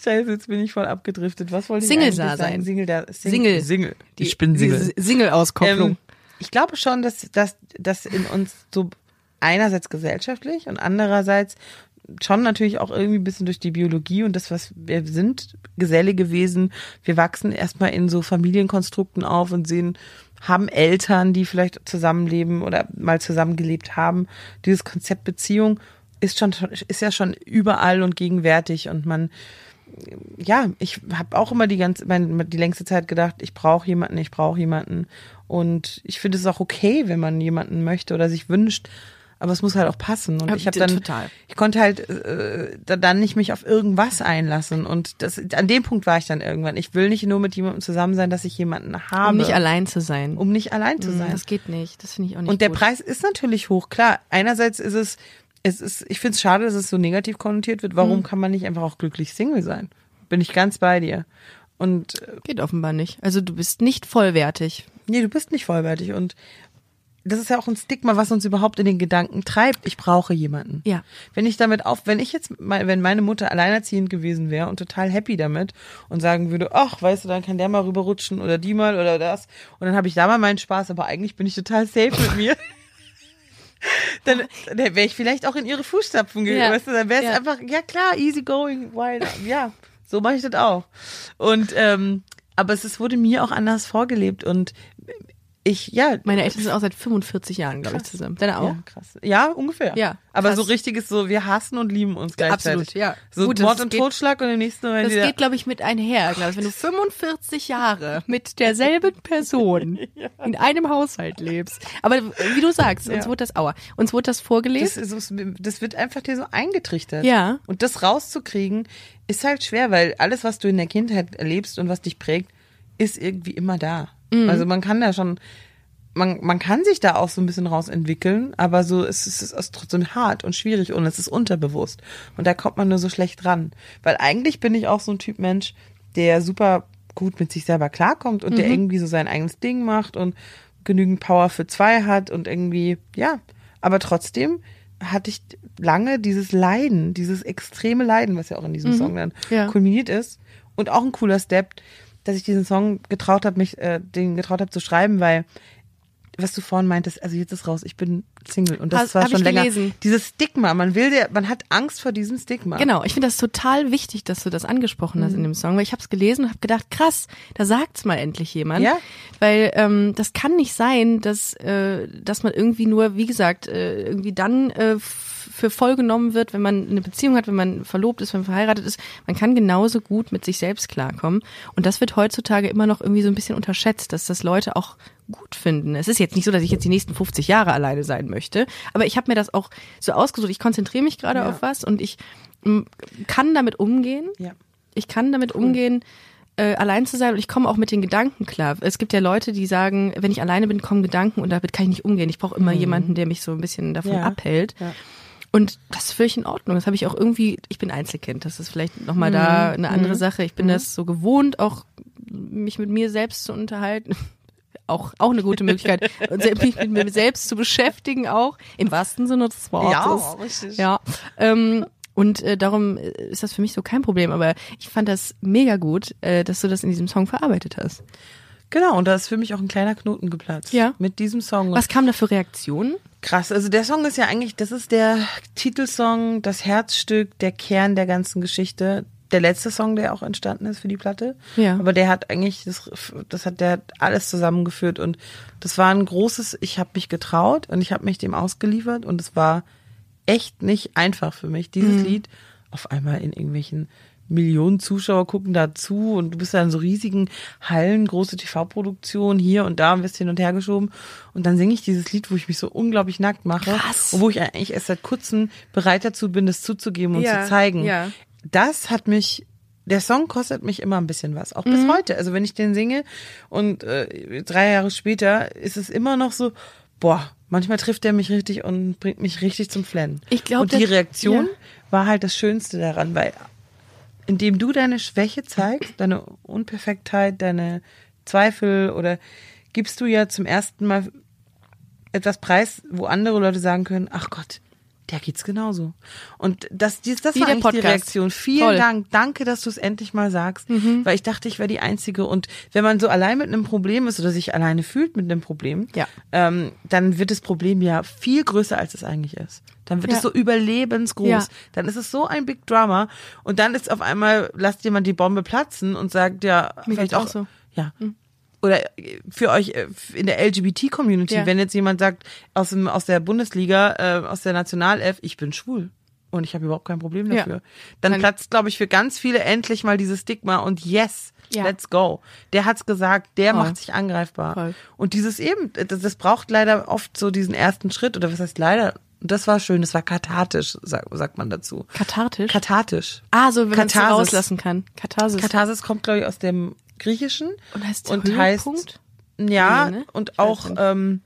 Scheiße, jetzt bin ich voll abgedriftet. Was wollte ich Single eigentlich sein. sagen? Single, der, Sing, Single. Single. Die- ich bin Single. Single-Auskopplung. Ähm, ich glaube schon, dass, dass, dass in uns so einerseits gesellschaftlich und andererseits schon natürlich auch irgendwie ein bisschen durch die Biologie und das, was wir sind, gesellige Wesen. Wir wachsen erstmal in so Familienkonstrukten auf und sehen, haben Eltern, die vielleicht zusammenleben oder mal zusammengelebt haben. Dieses Konzept Beziehung ist schon, ist ja schon überall und gegenwärtig und man, ja, ich habe auch immer die ganze, meine, die längste Zeit gedacht, ich brauche jemanden, ich brauche jemanden. Und ich finde es auch okay, wenn man jemanden möchte oder sich wünscht. Aber es muss halt auch passen. Und ich habe dann, total. ich konnte halt äh, da- dann nicht mich auf irgendwas einlassen. Und das, an dem Punkt war ich dann irgendwann. Ich will nicht nur mit jemandem zusammen sein, dass ich jemanden habe. um nicht allein zu sein. um nicht allein zu Mm, sein. Das geht nicht. Das finde ich auch nicht Und der gut. Preis ist natürlich hoch, klar. Einerseits ist es, es ist, ich finde es schade, dass es so negativ konnotiert wird. Mhm. Warum kann man nicht einfach auch glücklich Single sein? Bin ich ganz bei dir. Und äh, Geht offenbar nicht. Also du bist nicht vollwertig. nee, du bist nicht vollwertig. Und das ist ja auch ein Stigma, was uns überhaupt in den Gedanken treibt. Ich brauche jemanden. Ja. Wenn ich damit auf, wenn ich jetzt, mal- wenn meine Mutter alleinerziehend gewesen wäre und total happy damit und sagen würde, ach, weißt du, dann kann der mal rüberrutschen oder die mal oder das. Und dann habe ich da mal meinen Spaß, aber eigentlich bin ich total safe mit mir. dann, dann wäre ich vielleicht auch in ihre Fußstapfen gegangen. Ja. Weißt du, dann wäre es Ja. einfach, ja klar, easy going, wild, ja, so mache ich das auch. Und ähm, aber es, es wurde mir auch anders vorgelebt und ich, ja, Meine Eltern sind auch seit 45 Jahren, glaube ich, zusammen. Deine auch? ja, krass. Ja, ungefähr. Ja, Aber krass. so richtig ist so, wir hassen und lieben uns gleichzeitig. Absolut, ja. So Gut, Mord und geht- Totschlag und im nächsten Moment Das wieder. geht, glaube ich, mit einher. Glaub ich. Wenn du 45 Jahre mit derselben Person in einem Haushalt lebst. Aber wie du sagst, uns Ja. wurde das, aua, uns wurde das vorgelegt. das, ist, das wird einfach dir so eingetrichtert. Ja. Und das rauszukriegen, ist halt schwer, weil alles, was du in der Kindheit erlebst und was dich prägt, ist irgendwie immer da. Mhm. Also man kann da schon, man, man kann sich da auch so ein bisschen rausentwickeln, aber so es ist es ist trotzdem hart und schwierig und es ist unterbewusst. Und da kommt man nur so schlecht ran. Weil eigentlich bin ich auch so ein Typ Mensch, der super gut mit sich selber klarkommt und der Mhm. irgendwie so sein eigenes Ding macht und genügend Power für zwei hat und irgendwie, ja. Aber trotzdem hatte ich lange dieses Leiden, dieses extreme Leiden, was ja auch in diesem Song dann Mhm. Ja. kulminiert ist. Und auch ein cooler Step, dass ich diesen Song getraut habe, mich, äh, den getraut habe zu schreiben, weil was du vorhin meintest, also jetzt ist raus, ich bin Single und das Hast- war schon ich länger. gelesen. Dieses Stigma, man will der, man hat Angst vor diesem Stigma. Genau, ich finde das total wichtig, dass du das angesprochen Mhm. hast in dem Song, weil ich habe es gelesen und habe gedacht, krass, da sagt's mal endlich jemand. Ja. Weil ähm, das kann nicht sein, dass, äh, dass man irgendwie nur, wie gesagt, äh, irgendwie dann äh, für voll genommen wird, wenn man eine Beziehung hat, wenn man verlobt ist, wenn man verheiratet ist. Man kann genauso gut mit sich selbst klarkommen. Und das wird heutzutage immer noch irgendwie so ein bisschen unterschätzt, dass das Leute auch gut finden. Es ist jetzt nicht so, dass ich jetzt die nächsten 50 Jahre alleine sein möchte, aber ich habe mir das auch so ausgesucht. Ich konzentriere mich gerade Ja. auf was und ich m, kann damit umgehen. Ja. Ich kann damit umgehen, äh, allein zu sein und ich komme auch mit den Gedanken klar. Es gibt ja Leute, die sagen, wenn ich alleine bin, kommen Gedanken und damit kann ich nicht umgehen. Ich brauche immer jemanden, der mich so ein bisschen davon Mhm. Ja. abhält. Ja. Und das ist völlig in Ordnung. Das habe ich auch irgendwie, ich bin Einzelkind, das ist vielleicht nochmal da Mhm. eine andere Sache. Ich bin das so gewohnt, auch mich mit mir selbst zu unterhalten. Auch, auch eine gute Möglichkeit, mich mit mir selbst zu beschäftigen, auch im wahrsten Sinne des Wortes. richtig. Ja, ähm, und äh, darum äh, ist das für mich so kein Problem. Aber ich fand das mega gut, äh, dass du das in diesem Song verarbeitet hast. Genau, und da ist für mich auch ein kleiner Knoten geplatzt. Ja. Mit diesem Song. Was kam da für Reaktionen? Krass, also der Song ist ja eigentlich, das ist der Titelsong, das Herzstück, der Kern der ganzen Geschichte. Der letzte Song, der auch entstanden ist für die Platte. Ja. Aber der hat eigentlich, das, das hat der hat alles zusammengeführt und das war ein großes, ich habe mich getraut und ich habe mich dem ausgeliefert und es war echt nicht einfach für mich, dieses Lied auf einmal in irgendwelchen Millionen Zuschauer gucken dazu und du bist da in so riesigen Hallen, große TV-Produktionen hier und da und wirst hin und her geschoben. Und dann singe ich dieses Lied, wo ich mich so unglaublich nackt mache Krass. und wo ich eigentlich erst seit kurzem bereit dazu bin, das zuzugeben und Ja, zu zeigen. ja. Das hat mich, der Song kostet mich immer ein bisschen was, auch Mhm. bis heute. Also wenn ich den singe und äh, drei Jahre später ist es immer noch so, boah, manchmal trifft er mich richtig und bringt mich richtig zum Flennen. Ich glaub, und die Reaktion ja. war halt das Schönste daran, weil indem du deine Schwäche zeigst, deine Unperfektheit, deine Zweifel oder gibst du ja zum ersten Mal etwas preis, wo andere Leute sagen können, ach Gott, der geht's genauso. Und das, das Wie war eigentlich die. Reaktion. Vielen Toll. Mhm. Dank. Danke, dass du es endlich mal sagst. Weil ich dachte, ich wäre die Einzige. Und wenn man so allein mit einem Problem ist oder sich alleine fühlt mit einem Problem, Ja. ähm, dann wird das Problem ja viel größer, als es eigentlich ist. Dann wird Ja. es so überlebensgroß. Ja. Dann ist es so ein Big Drama. Und dann ist auf einmal, lasst jemand die Bombe platzen und sagt, ja, Mir vielleicht auch auch so. Ja. Oder äh, für euch äh, in der LGBT-Community, Ja. wenn jetzt jemand sagt, aus, dem, aus der Bundesliga, äh, aus der Nationalelf, ich bin schwul. Und ich habe überhaupt kein Problem Ja. dafür. Dann Dann- platzt, glaube ich, für ganz viele endlich mal dieses Stigma und yes, Ja. let's go. Der hat's gesagt, der Voll. macht sich angreifbar. Voll. Und dieses eben, das, das braucht leider oft so diesen ersten Schritt, oder was heißt leider? Das war schön, das war kathartisch, sag, sagt man dazu. Kathartisch? Kathartisch. ah, so wenn man es rauslassen kann. Katharsis. Katharsis kommt, glaube ich, aus dem Griechischen. Und heißt und Höhepunkt? heißt ja Nee, ne? und Ich auch ähm,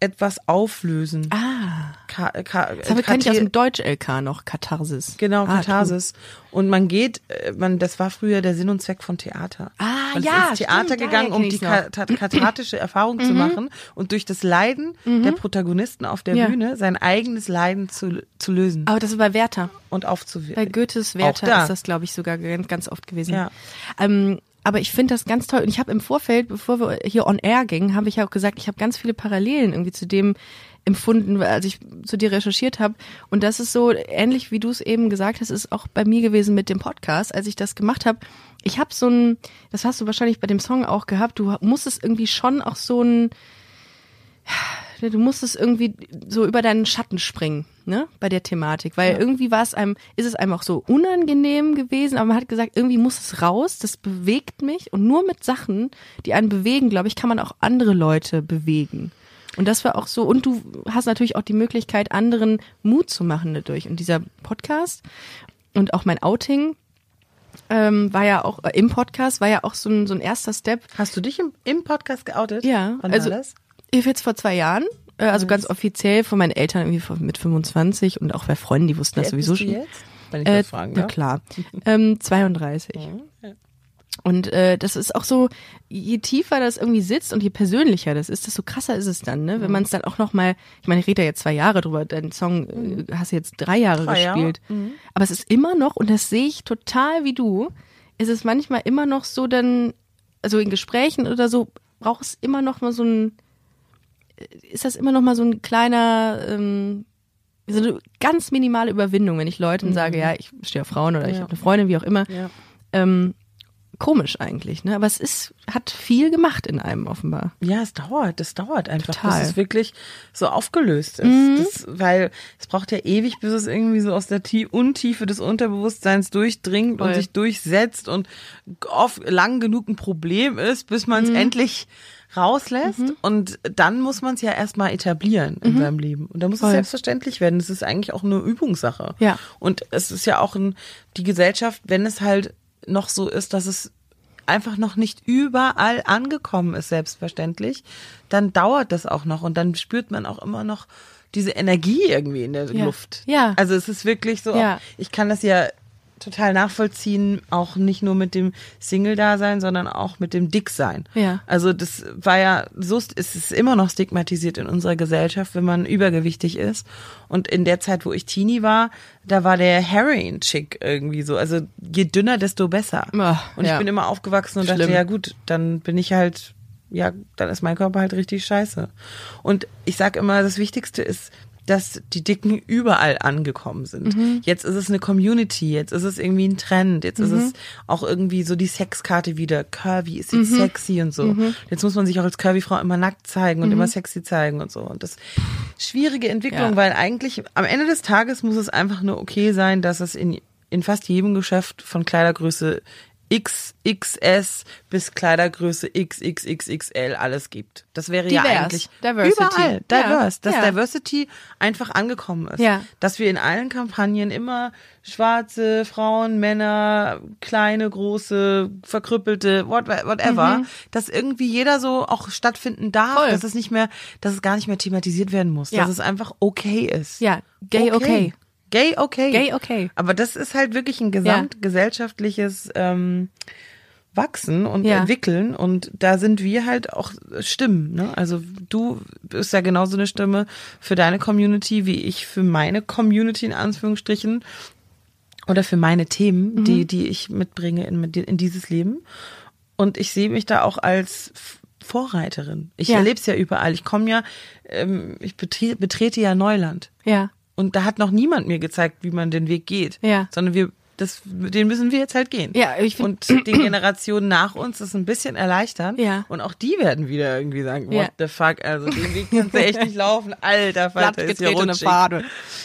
etwas auflösen. Ah, Ka Ka das habe- ich aus dem Deutsch-LK noch, Katharsis. Genau, ah, Katharsis. Und man geht, äh, man, das war früher der Sinn und Zweck von Theater. Ah, man ja, ist ins Theater stimmt, gegangen, um die kathartische Erfahrung zu machen und durch das Leiden der Protagonisten auf der Ja. Bühne sein eigenes Leiden zu, zu lösen Aber das ist bei Werther. und Bei aufzuwirken. Goethes Auch Werther da. ist das, glaube ich, sogar ganz, ganz oft gewesen. Ja. Ähm, aber ich finde das ganz toll. Und ich habe im Vorfeld, bevor wir hier on air gingen, habe ich auch gesagt, ich habe ganz viele Parallelen irgendwie zu dem empfunden, als ich zu dir recherchiert habe. Und das ist so ähnlich, wie du es eben gesagt hast, ist auch bei mir gewesen mit dem Podcast, als ich das gemacht habe. Ich habe so ein, das hast du wahrscheinlich bei dem Song auch gehabt, du musstest irgendwie schon auch so ein, du musstest irgendwie so über deinen Schatten springen, ne, bei der Thematik, weil irgendwie war es einem, ist es einem auch so unangenehm gewesen, aber man hat gesagt, irgendwie muss es raus, das bewegt mich und nur mit Sachen, die einen bewegen, glaube ich, kann man auch andere Leute bewegen. Und das war auch so, und du hast natürlich auch die Möglichkeit, anderen Mut zu machen dadurch. Und dieser Podcast und auch mein Outing ähm, war ja auch, äh, im Podcast war ja auch so ein, so ein erster Step, Hast du dich im, im Podcast geoutet? ja, Wann also war das? Ich jetzt vor zwei Jahren, äh, also ganz offiziell von meinen Eltern irgendwie mit 25 und auch bei Freunden, die wussten das sowieso schon. Jetzt? Wenn ich Äh, das fragen darf. klar, ähm, 32. Und äh, das ist auch so, je tiefer das irgendwie sitzt und je persönlicher das ist, desto krasser ist es dann, ne? Wenn man es dann auch noch mal, ich meine, ich rede ja jetzt zwei Jahre drüber, dein Song äh, hast du jetzt drei Jahre Drei Jahre, gespielt. Aber es ist immer noch, und das sehe ich total wie du, ist es manchmal immer noch so dann, also in Gesprächen oder so, braucht es immer noch mal so ein ist das immer noch mal so ein kleiner, ähm, so eine ganz minimale Überwindung, wenn ich Leuten sage, ja, ich stehe auf Frauen oder ich Mhm. Ja. habe eine Freundin, wie auch immer. Ja. Ähm, komisch eigentlich, ne? Aber es ist, hat viel gemacht in einem offenbar. Ja, es dauert, es dauert einfach, Total. Mhm. bis es wirklich so aufgelöst ist. Das, weil es braucht ja ewig, bis es irgendwie so aus der Tie Untiefe des Unterbewusstseins durchdringt Voll. und sich durchsetzt und oft lang genug ein Problem ist, bis man Mhm. es endlich rauslässt. Und dann muss man es ja erstmal etablieren in seinem Leben. Und da muss Mhm. Voll. es selbstverständlich werden. Es ist eigentlich auch eine Übungssache. Ja. Und es ist ja auch ein, die Gesellschaft, wenn es halt noch so ist, dass es einfach noch nicht überall angekommen ist, selbstverständlich, dann dauert das auch noch und dann spürt man auch immer noch diese Energie irgendwie in der Ja. Luft. Ja. Also es ist wirklich so, Ja. ich kann das ja total nachvollziehen, auch nicht nur mit dem Single-Dasein, sondern auch mit dem Dicksein. Ja. Also das war ja, so ist es ist immer noch stigmatisiert in unserer Gesellschaft, wenn man übergewichtig ist. Und in der Zeit, wo ich Teenie war, da war der Heroin-Chick irgendwie so. Also je dünner, desto besser. Ah, und ich ja. bin immer aufgewachsen und Schlimm. dachte, ja gut, dann bin ich halt, ja, dann ist mein Körper halt richtig scheiße. Und ich sag immer, das Wichtigste ist, dass die Dicken überall angekommen sind. Mhm. Jetzt ist es eine Community, jetzt ist es irgendwie ein Trend, jetzt ist Mhm. es auch irgendwie so die Sexkarte wieder. Curvy ist Mhm. jetzt sexy und so. Jetzt muss man sich auch als Curvy-Frau immer nackt zeigen und immer sexy zeigen und so. Und das schwierige Entwicklung, Ja. weil eigentlich am Ende des Tages muss es einfach nur okay sein, dass es in, in fast jedem Geschäft von Kleidergröße XXS bis Kleidergröße XXXXL alles gibt. Das wäre ja Divers. eigentlich Diversity. überall Ja. diverse, dass Ja. Diversity einfach angekommen ist. Ja. Dass wir in allen Kampagnen immer schwarze Frauen, Männer, kleine, große, verkrüppelte, what, whatever, dass irgendwie jeder so auch stattfinden darf, Mhm. Voll. dass es nicht mehr, dass es gar nicht mehr thematisiert werden muss, Ja. dass es einfach okay ist. Ja, gay okay. Gay okay. Gay okay. Aber das ist halt wirklich ein gesamtgesellschaftliches ähm, Wachsen und Ja. Entwickeln und da sind wir halt auch Stimmen. Ne? Also du bist ja genauso eine Stimme für deine Community wie ich für meine Community in Anführungsstrichen oder für meine Themen, Mhm. die die ich mitbringe in, in dieses Leben. Und ich sehe mich da auch als Vorreiterin. Ich Ja. erlebe es ja überall. Ich komme ja, ähm, ich betre betrete ja Neuland. Ja. Und da hat noch niemand mir gezeigt, wie man den Weg geht. Ja. Sondern wir, das, den müssen wir jetzt halt gehen. Ja, ich find- Und den Generationen nach uns das ein bisschen erleichtern. Ja. Und auch die werden wieder irgendwie sagen, what Ja. the fuck, also den Weg kannst du echt nicht laufen. Alter, Vater, ist Glattgetretene rutschig. Pfade.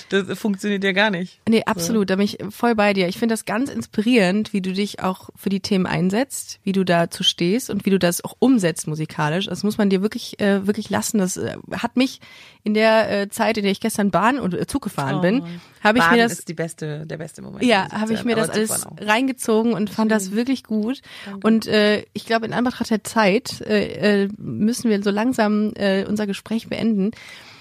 Das funktioniert ja gar nicht. Nee, absolut, da bin ich voll bei dir. Ich finde das ganz inspirierend, wie du dich auch für die Themen einsetzt, wie du dazu stehst und wie du das auch umsetzt musikalisch. Das muss man dir wirklich, äh, wirklich lassen. Das äh, hat mich in der äh, Zeit, in der ich gestern Bahn und äh, Zug gefahren bin, habe ich mir das ist die beste, der beste Moment. ja, habe ich mir das alles reingezogen und fand das wirklich gut. Und äh, ich glaube, in Anbetracht der Zeit äh, äh, müssen wir so langsam äh, unser Gespräch beenden.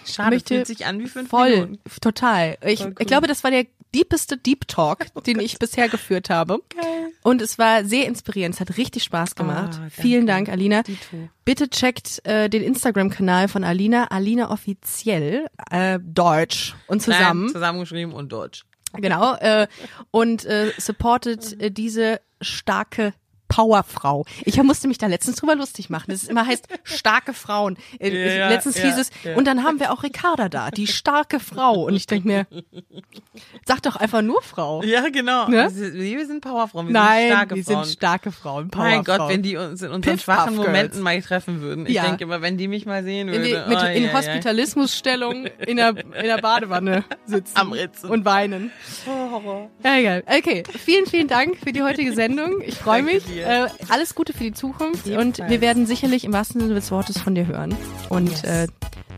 Schade, möchte fühlt sich an wie fünf Voll, Minuten. total. Ich, Voll cool. ich glaube, das war der deepeste Deep Talk, den ich bisher geführt habe. Geil. Und es war sehr inspirierend. Es hat richtig Spaß gemacht. Danke. Vielen Dank, Alina. Bitte checkt äh, den Instagram-Kanal von Alina, Alina offiziell, äh, Deutsch und zusammen. Nein, zusammengeschrieben und Deutsch. Genau. Äh, und äh, supportet äh, diese starke Powerfrau. Ich musste mich da letztens drüber lustig machen. Das immer heißt starke Frauen. Äh, Ja, letztens ja, hieß es, ja. und dann haben wir auch Ricarda da, die starke Frau. Und ich denke mir, sag doch einfach nur Frau. Ja, genau. Ne? Wir sind Powerfrauen, wir Nein, sind starke wir Frauen. sind starke Frauen. Powerfrauen. Mein Gott, wenn die uns in unseren Piff, schwachen Momenten mal treffen würden. Ich denke immer, wenn die mich mal sehen in, würde. die, mit, oh, in. Hospitalismusstellung in der, in der Badewanne sitzen. Am Ritzen. Und weinen. Ja, egal. Okay, vielen, vielen Dank für die heutige Sendung. Ich freue mich. dir. Äh, alles Gute für die Zukunft Ebenfalls. und wir werden sicherlich im wahrsten Sinne des Wortes von dir hören. Und Yes. äh,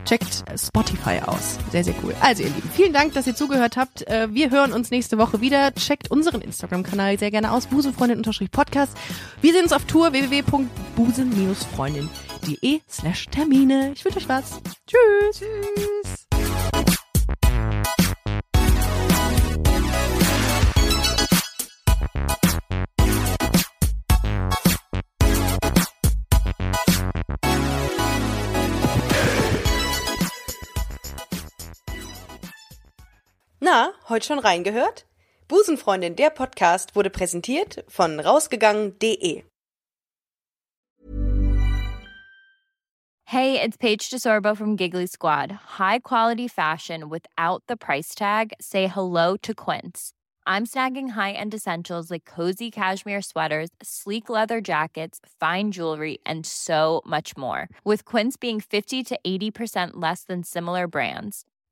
checkt Spotify aus. Sehr, sehr cool. Also ihr Lieben, vielen Dank, dass ihr zugehört habt. Äh, wir hören uns nächste Woche wieder. Checkt unseren Instagram-Kanal sehr gerne aus. busenfreundin-podcast. Wir sehen uns auf Tour www.busen-freundin.de slash Termine. Ich wünsche euch was. Tschüss. Tschüss. Na, heute schon reingehört? Busenfreundin, der Podcast wurde präsentiert von rausgegangen.de. Hey, it's Paige DeSorbo from Giggly Squad. High quality fashion without the price tag. Say hello to Quince. I'm snagging high-end essentials like cozy cashmere sweaters, sleek leather jackets, fine jewelry, and so much more. With Quince being 50 to 80% less than similar brands.